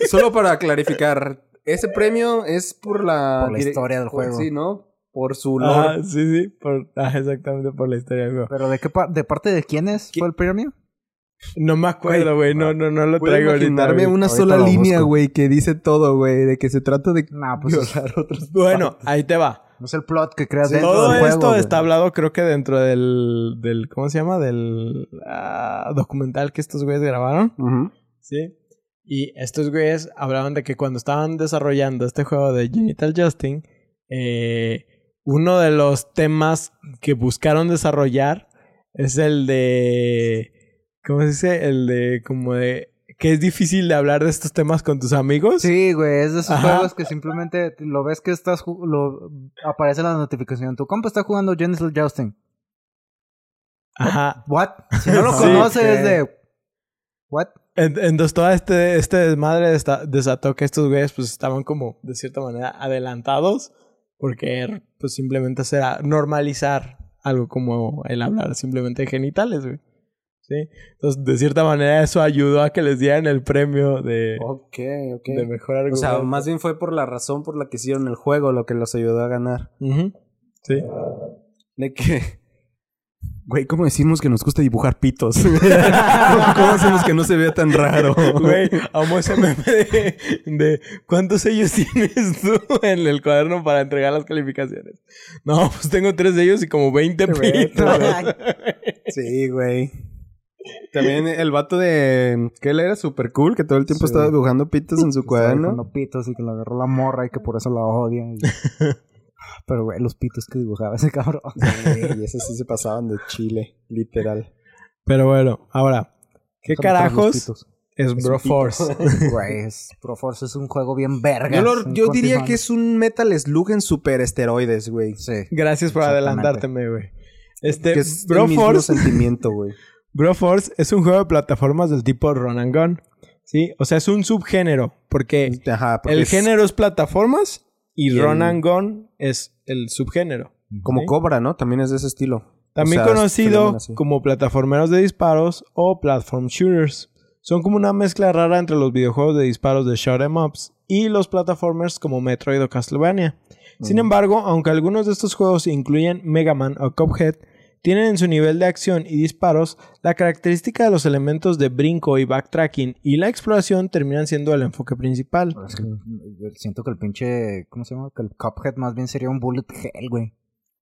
Solo para clarificar, ese premio es por la... Por la dire- historia del por- juego. Sí, ¿no? Por su lore. Ah, sí, sí. Por, ah, exactamente por la historia del juego. Pero ¿de qué pa- de parte de quiénes ¿Qué? fue el premio? No me acuerdo, güey. No, no, no lo traigo ahorita. güey. una Ahorita sola línea, güey, que dice todo, güey, de que se trata de Nah, pues es- violar otros. Bueno, <laughs> ahí te va. No es el plot que creas Sí, dentro Todo del juego. esto está hablado, creo que dentro del, del ¿cómo se llama? Del ah, documental que estos güeyes grabaron. Sí. Y estos güeyes hablaban de que cuando estaban desarrollando este juego de Genital Justin, eh, uno de los temas que buscaron desarrollar es el de. ¿Cómo se dice? El de como de. Que es difícil de hablar de estos temas con tus amigos. Sí, güey, es de esos Ajá. juegos que simplemente lo ves que estás lo aparece la notificación. Tu compa está jugando Genesis Justin. Ajá. What? Si no lo <laughs> Sí, conoces que- es de What? En- Entonces todo este, este desmadre desató que estos güeyes pues estaban como de cierta manera adelantados porque pues simplemente era normalizar algo como el hablar simplemente de genitales, güey. ¿Sí? Entonces de cierta manera eso ayudó a que les dieran el premio de, Ok, ok. de mejor O sea, más bien fue por la razón por la que hicieron el juego lo que los ayudó a ganar. Sí. De que... Güey, ¿cómo decimos que nos gusta dibujar pitos? <laughs> ¿Cómo hacemos que no se vea tan raro? Güey, amo ese meme de, de ¿cuántos sellos tienes tú en el cuaderno para entregar las calificaciones? No, pues tengo tres sellos y como 20 pitos. Sí, güey. También el vato de... Que él era súper cool, que todo el tiempo Sí. estaba dibujando pitos en su <laughs> Estaba cuaderno. dibujando pitos y que lo agarró la morra y que por eso la odia. y- <laughs> Pero, güey, los pitos que dibujaba ese cabrón. <laughs> y esos sí se pasaban de chile, literal. Pero bueno, ahora, ¿qué carajos es Broforce? Güey, es- Proforce es un juego bien verga. Yo, lo- yo diría que es un Metal Slug en super esteroides, güey. Sí. Gracias por adelantárteme, güey. Este, Que es el mismo Broforce, sentimiento, güey. Broforce es un juego de plataformas del tipo Run and Gun. ¿Sí? O sea, es un subgénero. Porque Ajá, porque el es género es plataformas y, Y el- Run and Gun es el subgénero. Como ¿sí? Cobra, ¿no? También es de ese estilo. También O sea, se conocido como plataformeros de disparos o platform shooters. Son como una mezcla rara entre los videojuegos de disparos de shoot 'em ups y los plataformers como Metroid o Castlevania. Sin embargo, aunque algunos de estos juegos incluyen Mega Man o Cuphead, tienen en su nivel de acción y disparos la característica de los elementos de brinco y backtracking y la exploración terminan siendo el enfoque principal. Es que, siento que el pinche. ¿Cómo se llama? Que el Cuphead más bien sería un bullet hell, güey.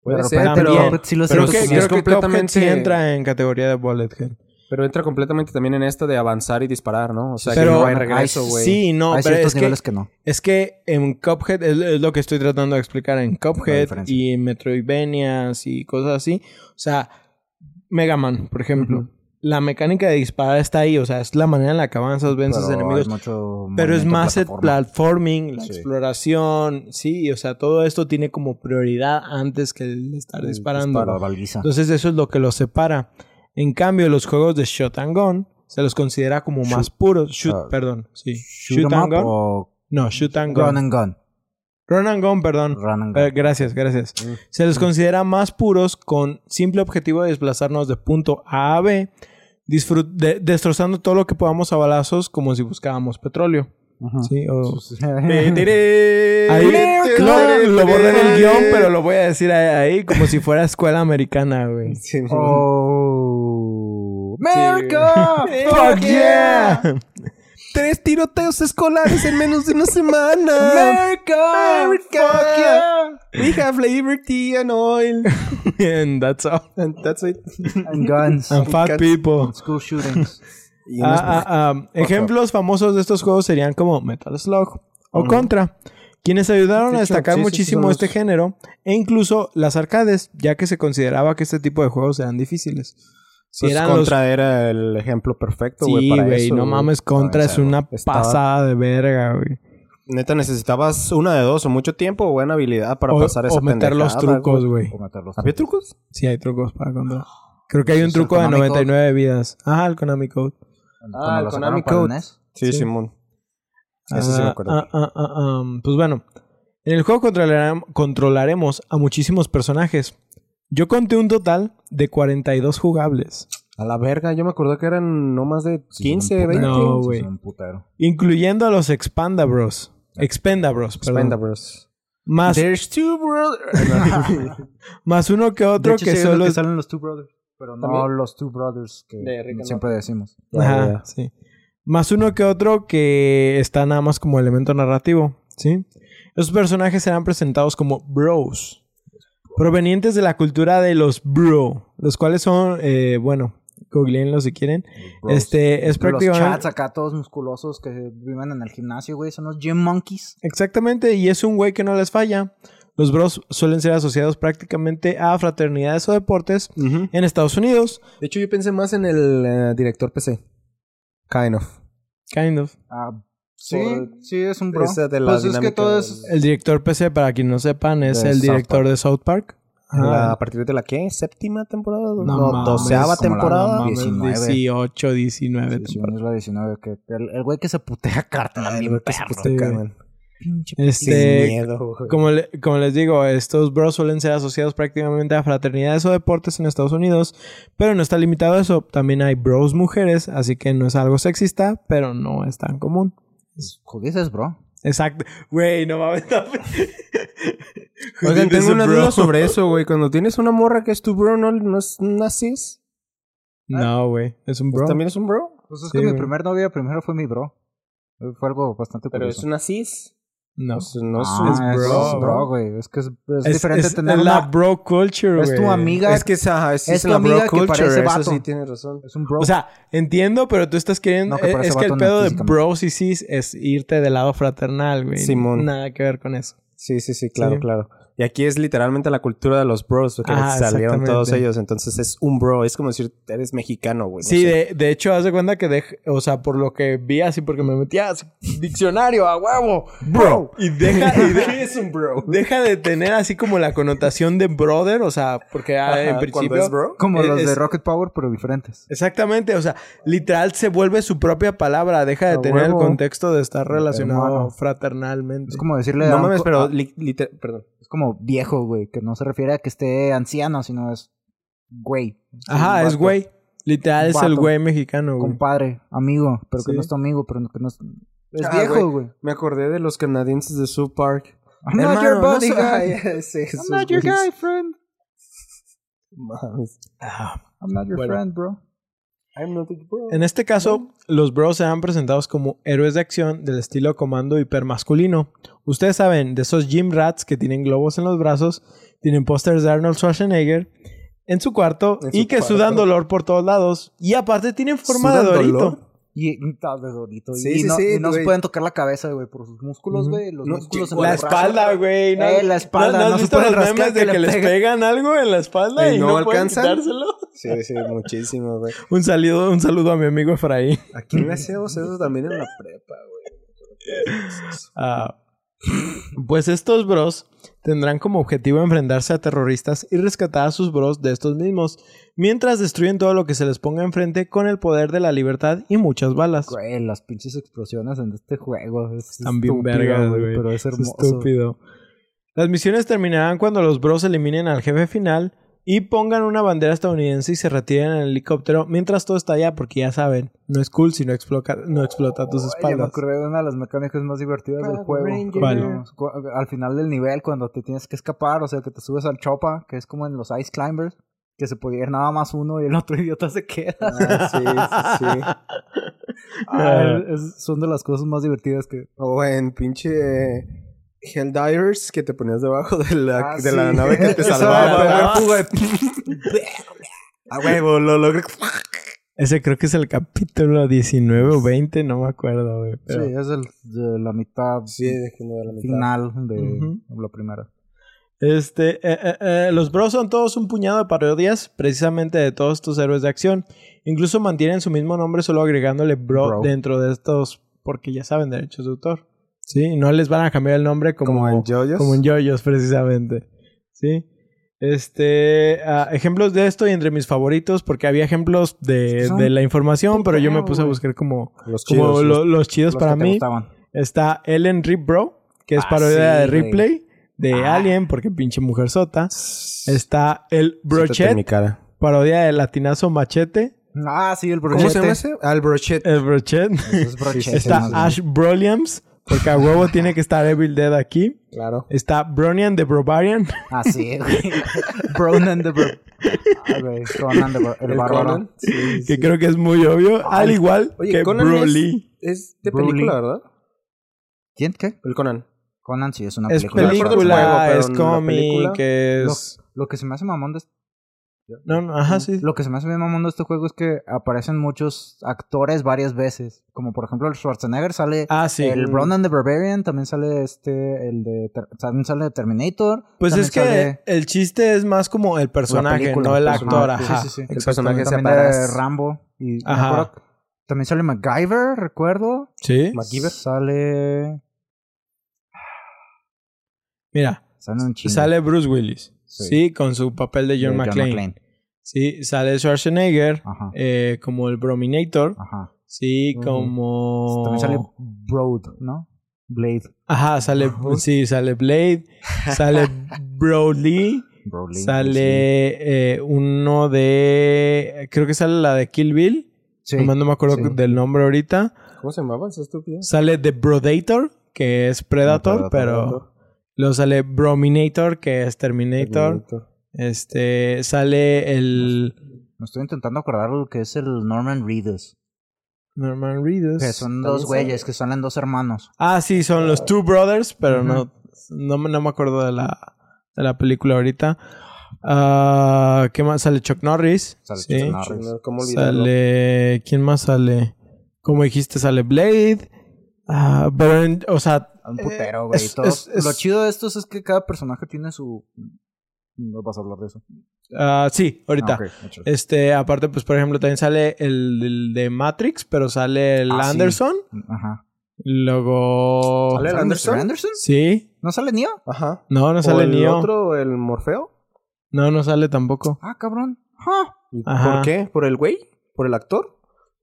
Puede De ser, pero- sí lo Pero siento que, creo que Cuphead sí completamente- entra en categoría de bullet hell. Pero entra completamente también en esto de avanzar y disparar, ¿no? O sea, Pero- que no hay regreso, güey. Sí, no, Hay pero ciertos es que, niveles que no. es que en Cuphead es, es lo que estoy tratando de explicar en Cuphead y en Metroidvanias y cosas así. O sea, Mega Man, por ejemplo. Ujú. La mecánica de disparar está ahí, o sea, es la manera en la que avanzas, vences Pero enemigos. mucho Pero es más el platforming, la Sí. exploración, sí, o sea, todo esto tiene como prioridad antes que el estar El disparando. Para baliza. Entonces eso es lo que los separa. En cambio, los juegos de Shot and Gun se los considera como más puros. Shoot, Ah, perdón, sí. Shoot Shoot, 'em and Gun. o No, Shoot and Gun. Run and Gun. Run and Gun, perdón. Run and Eh, Gun. gracias, gracias. Mm. Se los considera más puros con simple objetivo de desplazarnos de punto A a B, disfrut- de- destrozando todo lo que podamos a balazos como si buscábamos petróleo. ¿sí? O- <laughs> Ahí lo, lo borré en el guion, pero lo voy a decir ahí, ahí como si fuera escuela americana, güey. Sí, Oh. America! ¡Fuck yeah! Tres tiroteos escolares en menos de una semana. <laughs> America! America! Fuck yeah! We have liberty and oil. <laughs> And that's all. And that's it. And guns. And fat people. School shootings. <laughs> Y Ah, ah, ah, ejemplos famosos de estos juegos serían como Metal Slug o Contra, quienes ayudaron De a hecho, destacar sí, sí, sí, muchísimo son este los- género e incluso las arcades, ya que se consideraba que este tipo de juegos eran difíciles. Si pues los Contra era el ejemplo perfecto, güey, Sí, güey, eso. no mames, Contra es una estaba- pasada de verga, güey. Neta, necesitabas una de dos, o mucho tiempo o buena habilidad para O, pasar esa o meter los trucos, güey. ¿Había trucos? Sí, hay trucos para Contra. Creo que hay un ¿Es el truco de Konami Code? 99 vidas. Ajá, el Konami Code. Cuando Ah, el Konami Code. NES. Sí, Sí. Simón. Ese sí me Ah, acuerdo. ah, ah, ah, ah. Pues bueno, en el juego controlarem- controlaremos a muchísimos personajes. Yo conté un total de 42 jugables, A la verga, yo me acuerdo que eran no más de Sí, 15, son 20. No, güey. incluyendo a los Expandabros. Expendabros, perdón. Expendables. Más, There's two brothers. <laughs> más uno que De otro hecho, que sí, es lo solo que salen los Two Brothers. Pero no También. los Two Brothers que De siempre decimos. Ajá, sí. Más uno que otro que está nada más como elemento narrativo, ¿sí? Esos personajes serán presentados como bros, provenientes de la cultura de los bro, los cuales son, eh, bueno, googleenlo si quieren. Los bros. Este, es Los prácticamente... chats acá todos musculosos que viven en el gimnasio, güey. Son los gym monkeys. Exactamente, y es un güey que no les falla. Los bros suelen ser asociados prácticamente a fraternidades o deportes en Estados Unidos. De hecho, yo pensé más en el eh, director PC. Kind of. Kind of. Ah, sí, Por- sí, es un bro. Esa de la pues es que todo es... El director PC, para quien no sepan, es De el director Park. de South Park. La-. ¿A partir de la qué? ¿Séptima temporada? No, mames, doceava como la- temporada. no mames, 19. 18, 19 Sí, sí, temporadas. es la 19. Que el, el güey que se putea Cartman, Ay, bien güey, que se. Pinche Este, Sin miedo, güey. Como, le- como les digo, estos bros suelen ser asociados prácticamente a fraternidades o deportes en Estados Unidos, pero no está limitado a eso. También hay bros mujeres, así que no es algo sexista, pero no es tan común. Who dices, bro? Exacto. Güey, no mames. no. <laughs> Oigan, tengo una bro? duda sobre <laughs> eso, güey. Cuando tienes una morra que es tu bro, ¿no, no es una cis? No, güey. Es un bro. ¿También es un bro? Pues es Sí, que mi primer novia primero fue mi bro. Fue algo bastante Pero curioso. es una cis. No. Pues no es Ah, un es bro. bro, güey. Es que es, es Es, diferente es tener la una... bro culture, Es tu güey. amiga. Es que es, ajá, es, Es tu la bro amiga que culture, parece eso vato. sí tienes razón. Es un bro. O sea, entiendo, pero tú estás queriendo. No, que eh, parece es que el pedo de bros y cis es irte del lado fraternal, güey. Simón. Nada que ver con eso. Sí, sí, sí, claro, Sí. claro. Y aquí es literalmente la cultura de los bros, que Ah, salieron todos ellos. Entonces es un bro. Es como decir, eres mexicano, güey. no Sí, sé. de, de hecho, haz de cuenta que, dej- o sea, por lo que vi así, porque me metí a diccionario a huevo, bro. Y deja, y de- <laughs> es un bro? deja de tener así como la connotación de brother, o sea, porque ah, en principio. es bro. Como es- los de Rocket Power, pero diferentes. Exactamente, o sea, literal se vuelve su propia palabra, deja de A tener huevo. el contexto de estar relacionado Hermano. fraternalmente. Es como decirle... a No mames, pero a- li- liter- perdón. Es como viejo, güey. Que no se refiere a que esté anciano, sino es... Güey. Ajá, es güey. Literal es el güey mexicano, güey. Compadre, amigo. Pero que no es tu amigo, pero que no es... Es Ah, viejo, güey. Me acordé de los canadienses de South Park. I'm not your no buddy, soy- guy. Ese- I'm not your guy, friend. <laughs> Mames. Ah. I'm not your Bueno. friend, bro. I'm not your bro. En este caso, los bros serán presentados como héroes de acción del estilo comando hipermasculino. Ustedes saben, de esos gym rats que tienen globos en los brazos, tienen pósters de Arnold Schwarzenegger en su cuarto En y su que cuarto. sudan dolor por todos lados. Y aparte tienen forma de ¿Sudan dorito. dolor? Y está de dorito. Sí, y sí, no, sí, y no se pueden tocar la cabeza, güey, por sus músculos, güey. Los No, músculos en La brazos. espalda, güey. ¿no? Eh, la espalda, ¿No, no has visto los memes de que les pegan algo en la espalda Y y no pueden alcanzan. quitárselo? Sí, sí, muchísimo, güey. <laughs> Un saludo, un saludo a mi amigo Efraín. ¿A quién le hacíamos eso también en la prepa, güey? Ah, pues estos bros tendrán como objetivo enfrentarse a terroristas y rescatar a sus bros de estos mismos, mientras destruyen todo lo que se les ponga enfrente con el poder de la libertad y muchas balas. Güey, las pinches explosiones en este juego. Es estúpido, vergas, güey. Pero es Es hermoso. estúpido. Las misiones terminarán cuando los bros eliminen al jefe final y pongan una bandera estadounidense y se retiren en el helicóptero mientras todo está allá, porque ya saben, no es cool si no explota, no explota tus ya me espaldas. acordé de una de las mecánicas más divertidas del juego. Al final del nivel, cuando te tienes que escapar, o sea, que te subes al chopa, que es como en los Ice Climbers, que se podía ir nada más uno y el otro <laughs> idiota se queda. Ah, sí, sí, sí. Ah, es- son de las cosas más divertidas que... O en pinche Helldivers que te ponías debajo de la, Ah, de sí. la nave que te <laughs> salvaba. de pegar güey. fuga de- <laughs> A huevo, lo logré. Ese creo que es el capítulo 19 o 20, no me acuerdo, güey. pero- Sí, es el, de la mitad Sí, déjenme de la mitad. final de Ujú. la primera. Este, eh, eh, eh, los bros son todos un puñado de parodias, precisamente de todos estos héroes de acción. Incluso mantienen su mismo nombre, solo agregándole bro, Bro. dentro de estos, porque ya saben derechos de autor. Sí, no les van a cambiar el nombre como, Como en JoJo's. como en JoJo's, precisamente. Sí. Este, ah, ejemplos de esto y entre mis favoritos, porque había ejemplos de, de la información, pero yo me puse a buscar como, Los como chidos. lo- los- chidos Los para mí. Está Ellen Rip Bro, que es Ah, parodia sí, de. Ripley, de Ah. Alien, porque pinche mujer sota. Está el Brochet, parodia de Latinazo Machete. Ah, sí, el ¿Cómo brochete. se llama ese? Ah, el brochet. El Brochet. Es Está. Ash Broliams, porque a huevo tiene que estar Evil Dead aquí. Claro. Está Bronian de Brobarian. Ah, sí, güey. <laughs> Bronan the Bro... Ah, güey. Conan the Bro- El, El bárbaro. Conan. Sí, que sí. creo que es muy obvio. al igual Oye, que Conan es- Broly. Es de Broly. película, ¿verdad? ¿Quién? ¿Qué? El Conan. Conan sí es una Es película. Del película, es cómic, es... Lo que se me hace mamón de No, no, ajá, sí. Lo que se me hace bien mamón de este juego es que aparecen muchos actores varias veces. Como por ejemplo el Schwarzenegger sale. Ah, sí. El Bronan the Barbarian también sale este. El de. También sale Terminator. Pues es que el chiste es más como el personaje, película, no el personaje. actor, Sí, ajá. sí, sí. El personaje se también de aparece. Rambo. Y Ajá. también sale MacGyver, recuerdo. Sí. MacGyver. Sale. Mira, Sale un sale Bruce Willis. Sí. Sí. con su papel de John, de McClane. Sí, sale Schwarzenegger Ajá. eh, como el Brominator. Ajá. Sí, como... También sale Broad, ¿no? Blade. Ajá, sale... Sí, sale Blade. Sale <laughs> Broly. Broly. Sale eh, uno de... Creo que sale la de Kill Bill. Sí. No me acuerdo sí. del nombre ahorita. ¿Cómo se llamaba? Sale The Brodator, que es Predator, Predator, pero... Predator. Luego sale Brominator, que es Terminator. Este... Sale el... Me estoy intentando acordar lo que es el Norman Reedus. Norman Reedus. Que son dos güeyes, que salen dos hermanos. Ah, sí, son los Two Brothers, pero Ujú. no, no, me- no me acuerdo de la, de la película ahorita. Ah, ¿Qué más? Sale Chuck Norris. Sale sí. Chuck Norris. ¿Cómo? Sale... ¿Quién más sale? Como dijiste, sale Blade. Ah, pero, en- o sea... Un eh, putero, güey. es- es- Lo chido de estos es que cada personaje tiene su... No vas a hablar de eso. ah, sí, ahorita. Ah. Este, aparte, pues, por ejemplo, también sale el, el de Matrix, pero sale el Ah, sí. Anderson. Ajá. Luego... ¿Sale el ¿Sale Anderson? Anderson? Sí. ¿No sale Neo? Ajá. No, no ¿O sale el Neo. otro, el Morfeo? No, no sale tampoco. Ah, cabrón. ¿Y Ajá. ¿Por qué? ¿Por el güey? ¿Por el actor?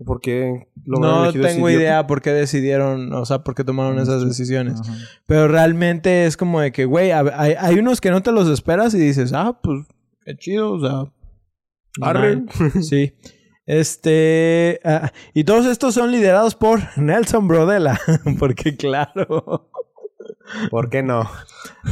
¿O por qué lo No tengo idea por qué decidieron, o sea, por qué tomaron esas decisiones. Ajá. Pero realmente es como de que, güey, hay, hay unos que no te los esperas y dices, ah, pues, qué chido, o sea. Arre. <laughs> Sí. Este. ah, y todos estos son liderados por <laughs> Nelson Brodella. <laughs> Porque, claro. ¿Por qué no?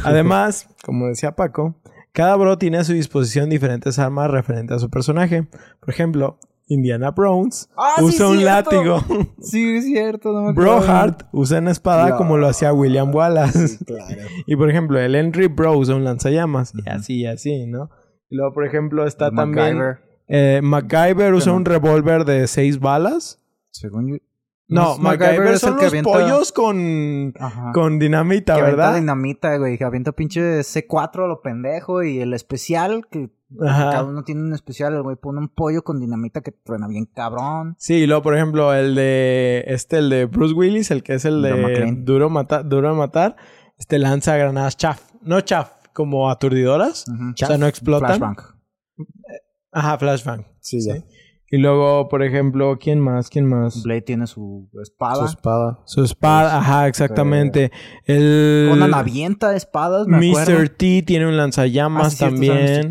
Además, como decía Paco, cada bro tiene a su disposición diferentes armas referentes a su personaje. Por ejemplo, Indiana Jones Ah, sí, usa un cierto. látigo. <laughs> Sí, es cierto. No me Bro acuerdo. Hart usa una espada No. como lo hacía William Wallace. Claro. <laughs> y por ejemplo, el Henry Bro usa un lanzallamas. Y así, y así, ¿no? Y luego, por ejemplo, está El también... MacGyver. Eh, MacGyver usa no. un revólver de seis balas. Según yo. No, MacGyver, son los avienta- pollos con, Ajá. con dinamita, que avienta ¿verdad? dinamita, güey. Que avienta pinche C4 a lo pendejo. Y el especial, que Ajá. cada uno tiene un especial. El güey pone un pollo con dinamita que truena bien cabrón. Sí, y luego, por ejemplo, el de... Este, el de Bruce Willis, el que es el de. Duro, Mata- Duro de Matar. Este lanza granadas chaff. No chaff, como aturdidoras. Ujú. O sea, no explotan. Flashbang. Ajá, flashbang. Sí, ya. Y luego, por ejemplo, ¿quién más? ¿Quién más? Blade tiene su Su espada. espada. Su espada, ajá, exactamente. El... Conan avienta espadas, me acuerdo. Mr. T tiene un lanzallamas Ah, sí, también.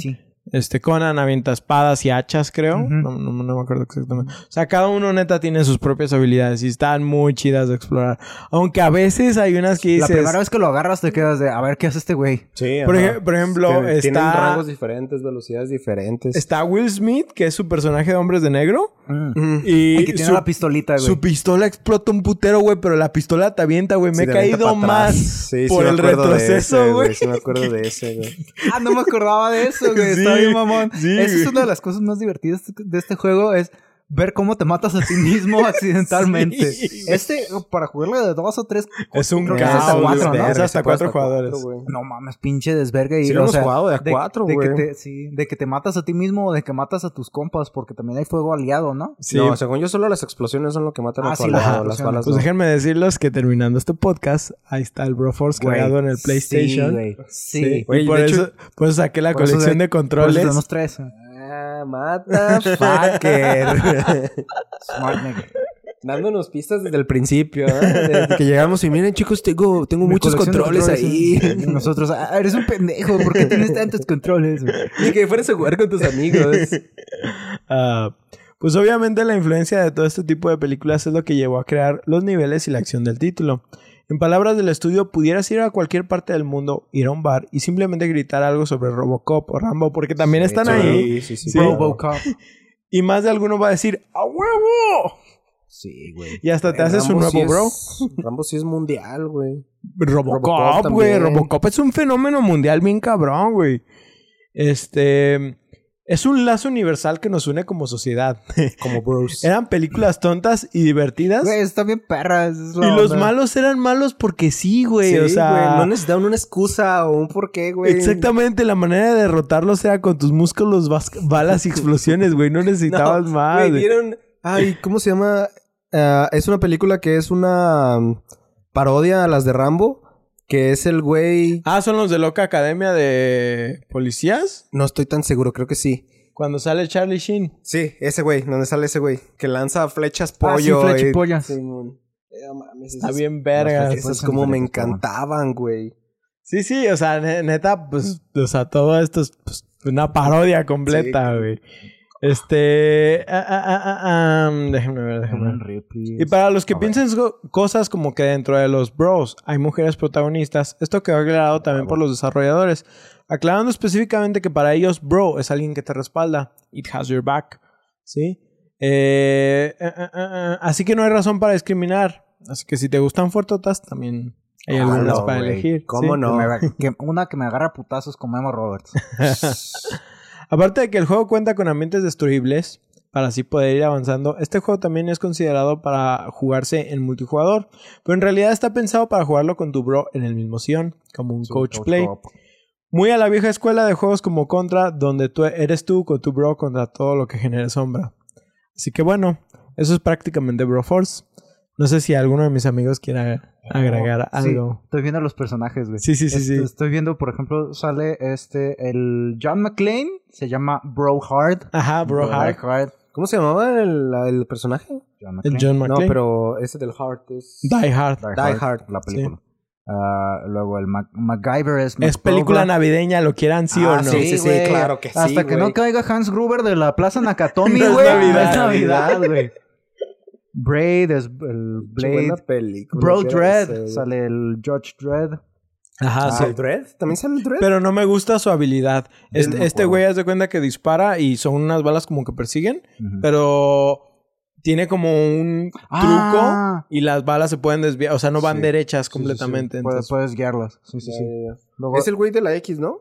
Este Conan avienta espadas y hachas, creo. No, no- no me acuerdo exactamente. O sea, cada uno neta tiene sus propias habilidades y están muy chidas de explorar. Aunque a veces hay unas que La dices... primera vez que lo agarras te quedas de, a ver, ¿qué hace este güey? Sí, Por, ej- por ejemplo, Que Tienen está, rangos diferentes, velocidades diferentes. está Will Smith, que es su personaje de Hombres de Negro. Mm. Y Y que tiene su, la pistolita, güey. su pistola explota un putero, güey, pero la pistola te avienta, güey. Me Sí, he caído más Sí, sí por el retroceso, ese, güey. Sí, me acuerdo de ese, güey. <laughs> Ah, no me acordaba de eso, güey. Está Sí, bien, mamón. sí, Esa es una de las cosas más divertidas de este juego, es ver cómo te matas a ti mismo <laughs> accidentalmente. Sí. Este, para jugarlo de dos o tres... Es un caos, hasta cuatro. ¿no? Es hasta cuatro jugadores. No mames, pinche desvergue. Y, Sí, lo hemos sea, jugado de a cuatro, de que güey. te- Sí, de que te matas a ti mismo o de que matas a tus compas, porque también hay fuego aliado, ¿no? Sí. No, según yo, solo las explosiones son lo que matan Ah, a sí, tu las las balas Pues no. déjenme decirles que terminando este podcast, ahí está el Broforce cargado en el PlayStation. Sí, güey. Sí. Sí, Güey, y por, de hecho- eso, por eso saqué la Por colección de- de Por eso controles. tenemos tres. Ah, mata, fucker. <laughs> Smart nigga. Dándonos pistas desde el principio, ¿eh? Desde que llegamos y miren, chicos, tengo, tengo Mi muchos controles, ahí. Y Nosotros, ah, eres un pendejo, ¿por qué tienes tantos controles? Ni que fueras a jugar con tus amigos. Ah, pues obviamente la influencia de todo este tipo de películas es lo que llevó a crear los niveles y la acción del título. En palabras del estudio, pudieras ir a cualquier parte del mundo, ir a un bar y simplemente gritar algo sobre Robocop o Rambo, porque también están ahí. Sí, sí, sí. Robocop. <laughs> Y más de alguno va a decir, ¡a huevo! Sí, güey. Y hasta te haces un nuevo sí bro. es- Rambo sí es mundial, güey. Robocop, Robocop güey. también. Robocop es un fenómeno mundial bien cabrón, güey. Este. Es un lazo universal que nos une como sociedad. <laughs> Como bros. Eran películas tontas y divertidas. Güey, está bien perra. esa es y los malos eran malos porque sí, güey. Sí, o sea. güey, no necesitaban una excusa o un porqué, güey. Exactamente, la manera de derrotarlos era con tus músculos, vas- balas y <laughs> explosiones, güey. No necesitabas más. Güey. ¿vieron? Ay, ¿cómo se llama? Ah, es una película que es una mm, parodia a las de Rambo. Que es el güey... Ah, son los de Loca Academia de Policías. No estoy tan seguro, creo que sí. Cuando sale Charlie Sheen. Sí, ese güey, ¿dónde sale ese güey? Que lanza flechas Ah, sí, pollo. flecha y pollas. Eh, mames, Está bien verga. Esas como me encantaban, güey. Sí, sí, o sea, ne- neta, pues, o sea, todo esto es pues, una parodia completa, Sí. Este. ah, ah, ah, ah, déjenme ver, déjenme ver. Y para los que piensen co- cosas como que dentro de los bros hay mujeres protagonistas, esto quedó aclarado también por los desarrolladores, aclarando específicamente que para ellos bro es alguien que te respalda, it has your back, ¿sí? Eh, así que no hay razón para discriminar, así que si te gustan fuertotas también hay Ah, algunas no, para elegir. ¿Cómo ¿sí? no? Que me que- una que me agarra a putazos como Emma Roberts. <laughs> <laughs> Aparte de que el juego cuenta con ambientes destruibles, para así poder ir avanzando, este juego también es considerado para jugarse en multijugador, pero en realidad está pensado para jugarlo con tu bro en el mismo sillón, como un Su coach coach play. Muy a la vieja escuela de juegos como Contra, donde tú eres tú con tu bro contra todo lo que genere sombra. Así que bueno, eso es prácticamente Broforce. No sé si alguno de mis amigos quiera agregar Sí, algo. estoy viendo los personajes, güey. Sí, sí, sí, Este, sí. Estoy viendo, por ejemplo, sale este, el John McClane, se llama Bro Hard. Ajá, Bro Hard. Hard. ¿Cómo se llamaba el, el personaje? John El McClane. John No, McClane. pero ese del Heart es... Die Hard. Die, Die Hard, la película. Ah, luego el Mac- MacGyver es... Es película navideña, lo quieran sí Ah, o no. sí, sí, sí, güey. claro que sí, Hasta que no caiga Hans Gruber de la Plaza <laughs> Nakatomi, No güey. No es Navidad, güey. Braid es el Blade. película. Bro Dread. Sale el George Dread. Ajá, Ah, sí. ¿el Dread? ¿También sale el Dread? Pero no me gusta su habilidad. Este, me este güey hace cuenta que dispara y son unas balas como que persiguen, pero tiene como un Ah. truco y las balas se pueden desviar, o sea, no van Sí. derechas Sí, sí, sí. completamente. Puedes, entonces- puedes guiarlas. Sí, sí, sí. Luego- Es el güey de la X, ¿no?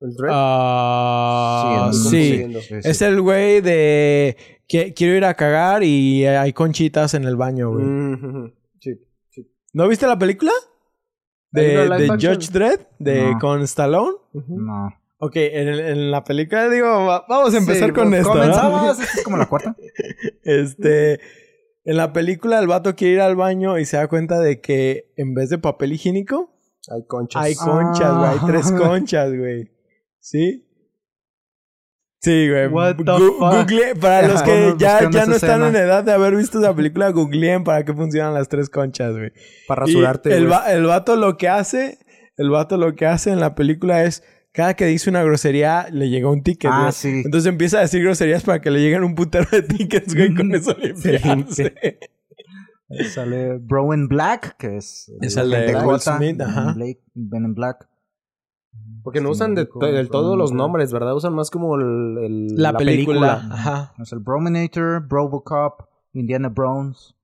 ¿El Dread? Ah, Sí, sí. Es sí. el güey de que quiero ir a cagar y hay conchitas en el baño, güey. Mm, sí, sí. ¿No viste la película? ¿Hay De, de? Judge Dredd, de No. con Stallone. Ujú. No. Ok, en, el- en la película digo, va- vamos a empezar Sí, con pues, esto, ¿no? Comenzamos. Esta es como la cuarta. <laughs> Este, en la película el vato quiere ir al baño y se da cuenta de que en vez de papel higiénico Hay conchas. hay conchas, güey, hay tres Ah. conchas, güey. ¿Sí? Sí, güey. What the Gu- fuck? google- para los <laughs> que ya, ya no están escena. en edad de haber visto esa película, googleen para qué funcionan las tres conchas, güey. Para rasurarte, el, güey. va- el vato lo que hace, el vato lo que hace en la película es cada que dice una grosería le llega un ticket. Ah, güey. sí. Entonces empieza a decir groserías para que le lleguen un putero de tickets, güey, con <laughs> eso limpiarse. Sale Bro in Black, que es... Es el de agente Will Smith, ajá. Blake- Ben in Black. Porque no Sí, usan de, del todo los nombres, ¿verdad? Usan más como el, el- La, película. Ajá. Es el Brominator, Brobocop, Indiana Browns,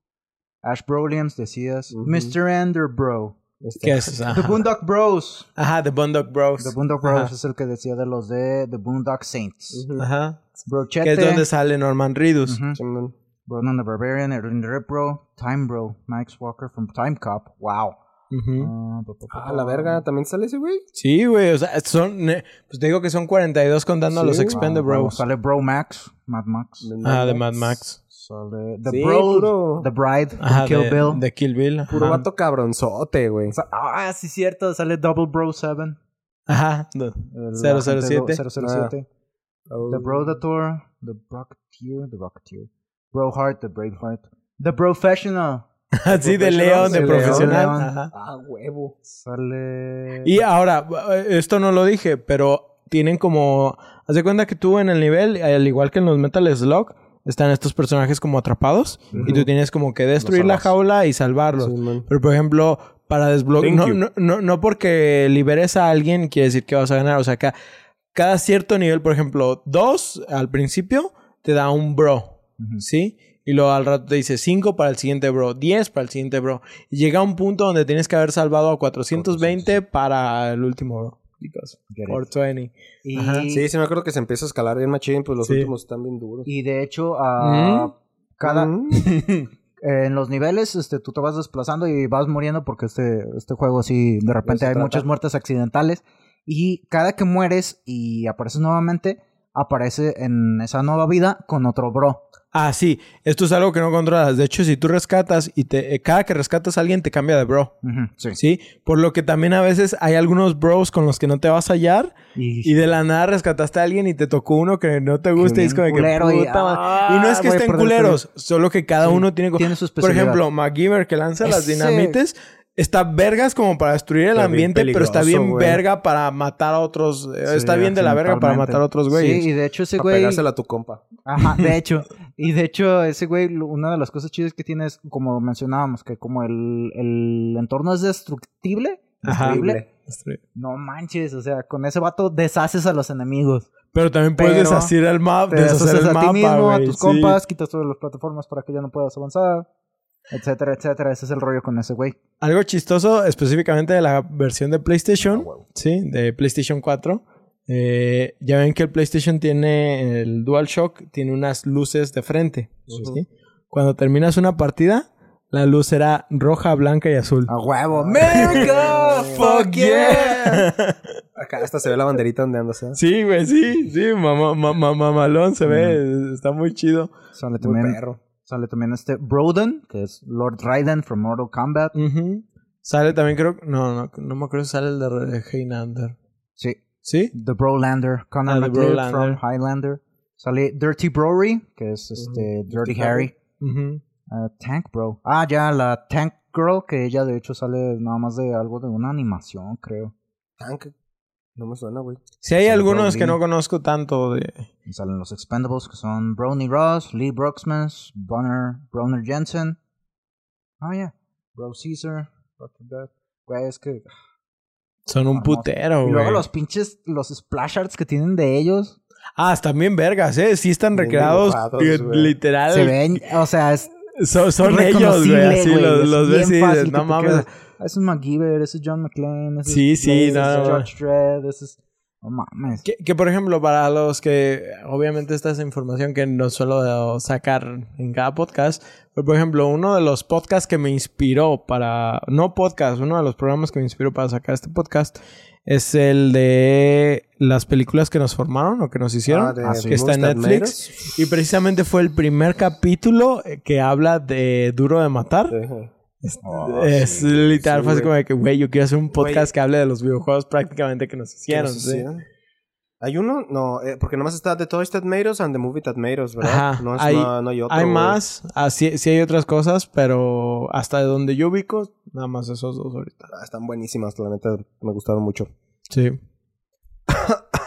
Ash Brolians, decías. Mr. Ender Bro. Este, ¿Qué es? The. Boondock Bros. Ajá, The Boondock Bros. The Boondock Bros Ajá. es el que decía de los de The Boondock Saints. Ujú. Ajá. Brochete. Que es donde sale Norman Reedus. The Barbarian, Erwin the Rip Bro, Time Bro, Max Walker from Time Cop. Wow. Ah, Ah, la verga. ¿También sale ese güey? Sí, güey. O sea, son. eh, Pues te digo que son 42 contando a los wow, Expendable Wow, Bros. Sale Bro Max, Mad Max. Ah, de Mad Max. Sale The Sí, Bro, puro- The Bride, Ajá, Kill de, Bill. de Kill Bill. Puro ajá. vato cabronzote, güey. Ah, sí, cierto. Sale Double Bro 7. Ajá. no. el 007. agente do- 007. The Brodator, The Rocketeer, The Rocketeer. Broheart, The Braveheart. The Professional. <laughs> Así de Professional, León, de profesional. León. Ajá. Ah, huevo. Sale. Y ahora, eh, esto no lo dije, pero tienen como. Haz de cuenta que tú en el nivel, al igual que en los Metal Slug, están estos personajes como atrapados. Y tú tienes como que destruir la jaula y salvarlos. Pero por ejemplo, para desbloquear. No, no, no, no porque liberes a alguien quiere decir que vas a ganar. O sea, ca- cada cierto nivel, por ejemplo, dos al principio te da un bro. ¿Sí? Y luego al rato te dice 5 para el siguiente bro, 10 para el siguiente bro. Y llega un punto donde tienes que haber salvado a 420 para el último bro. Because Get it. 420. Y, Ajá. Sí, sí me acuerdo que se empieza a escalar bien machín, pues los Sí. últimos están bien duros. y de hecho, ah, cada. Mm. eh, <laughs> en los niveles, este, tú te vas desplazando y vas muriendo porque este, este juego, sí, de repente hay trata. muchas muertes accidentales. Y cada que mueres y apareces nuevamente, aparece en esa nueva vida con otro bro. Ah, sí. Esto es algo que no controlas. De hecho, si tú rescatas y te, eh, cada que rescatas a alguien te cambia de bro. Sí. ¿Sí? Por lo que también a veces hay algunos bros con los que no te vas a hallar. Y, Y de la nada rescataste a alguien y te tocó uno que no te gusta y es como que culero y- puta madre. ah, Y no es que estén culeros, solo que cada Sí, uno tiene... tiene su Por ejemplo, MacGyver que lanza las dinamites está vergas como para destruir el ambiente, pero está bien güey. verga para matar a otros. eh, Sí, está bien de la verga para matar a otros güeyes. Sí, y de hecho ese Para güey... pegársela a tu compa. Ajá, de <laughs> hecho. Y de hecho, ese güey, una de las cosas chidas que tiene es, como mencionábamos, que como el, el entorno es destructible. Ajá. destruible, Destruir. No manches, o sea, con ese vato deshaces a los enemigos. Pero también puedes Pero deshacer el mapa, Te deshacer el a mapa, ti mismo, a güey, tus sí. compas, quitas todas las plataformas para que ya no puedas avanzar, etcétera, etcétera. Ese es el rollo con ese güey. Algo chistoso, específicamente de la versión de PlayStation, Ah, sí, de PlayStation 4. eh, ya ven que el PlayStation tiene el DualShock, tiene unas luces de frente. Cuando terminas una partida, la luz será roja, blanca y azul. ¡A huevo! ¡America! <laughs> ¡Fuck yeah! Acá hasta se ve la banderita donde andas, ¿eh? Sí, güey, sí, sí, mamá, mamá, mamalón se ve, está muy chido. Sale Muy perro. Sale también este Broden, que es Lord Raiden from Mortal Kombat. Sale también, creo, no, no, no me acuerdo si sale el de Heinander. Sí, ¿Sí? The Brolander, Conor Ah, McLeod from Highlander. Sale Dirty Brory, que es este Dirty Dirty Harry. Uh, Tank Bro. Ah, ya, la Tank Girl, que ella de hecho sale nada más de algo de una animación, creo. Tank. No me suena, güey. Sí hay Sale algunos que no conozco tanto de... Y salen los Expendables, que son Brony Ross, Lee Bruxmas, Bonner, Broner Jensen. Ah, ya. Bro Caesar. Güey, es que... Son un putero, Y güey. luego los pinches, los splash arts que tienen de ellos. Ah, están bien vergas, ¿eh? Sí están Bien recreados, dibujados, literal. Se ven, o sea, es Son, son ellos, güey. Así los, los ves y dices, no mames. Ese es MacGyver, ese es John McClane, ese Sí, es sí, Blade, ese no, es no. George Dredd, ese es No mames. Que, que, por ejemplo, para los que, obviamente esta es información que no suelo sacar en cada podcast, pero por ejemplo, uno de los podcasts que me inspiró para, no podcast, uno de los programas que me inspiró para sacar este podcast es el de las películas que nos formaron o que nos hicieron, Ah, de que está en Netflix. Y precisamente fue el primer capítulo que habla de Duro de Matar. Oh, es sí. literal, sí, fue así como de que, güey, yo quiero hacer un podcast que hable de los videojuegos prácticamente que nos hicieron. ¿Hay uno? No, eh, porque nomás está The Toys That Made Us and The Movie That Made Us, ¿verdad? Ajá, No, es- hay- no, no hay otro. Hay más, ah, sí, sí hay otras cosas, pero hasta de donde yo ubico, nada más esos dos ahorita. Ah, están buenísimas, la neta, me gustaron mucho. Sí. <coughs>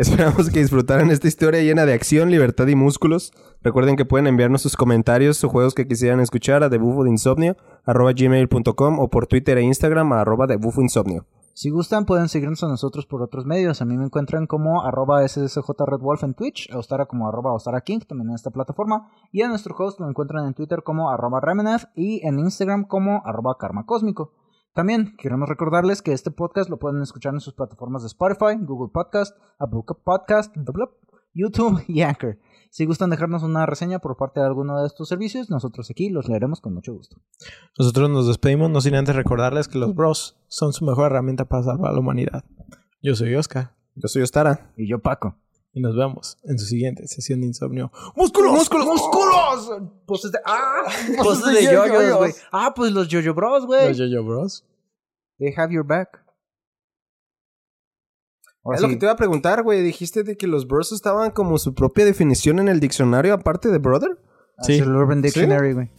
Esperamos que disfrutaran esta historia llena de acción, libertad y músculos. Recuerden que pueden enviarnos sus comentarios o juegos que quisieran escuchar a debufoinsomnio.com o por Twitter e Instagram a arroba debufoinsomnio. Si gustan, pueden seguirnos a nosotros por otros medios. A mí me encuentran como arroba SSJRedWolf en Twitch, a Ostara como arroba Ostara King, también en esta plataforma. Y a nuestro host lo encuentran en Twitter como arroba Remenef y en Instagram como arroba Karma Cósmico. También queremos recordarles que este podcast lo pueden escuchar en sus plataformas de Spotify, Google Podcast, Apple Podcast, YouTube y Anchor. Si gustan dejarnos una reseña por parte de alguno de estos servicios, nosotros aquí los leeremos con mucho gusto. Nosotros nos despedimos, no sin antes recordarles que los bros son su mejor herramienta para salvar a la humanidad. Yo soy Oscar Yo soy Ostara. Y yo, Paco. Y nos vemos en su siguiente sesión de insomnio. ¡Músculos! ¡Músculos! ¡Músculos! <laughs> Poses de. ¡Ah! Poses de yo-yos. güey. Ah, pues los Jojo Bros, güey. Los Yo-Yo Bros. They have your back. Ahora es lo sí, que te iba a preguntar, güey. Dijiste de que los bros estaban como su propia definición en el diccionario aparte de brother. es el Urban Dictionary, güey.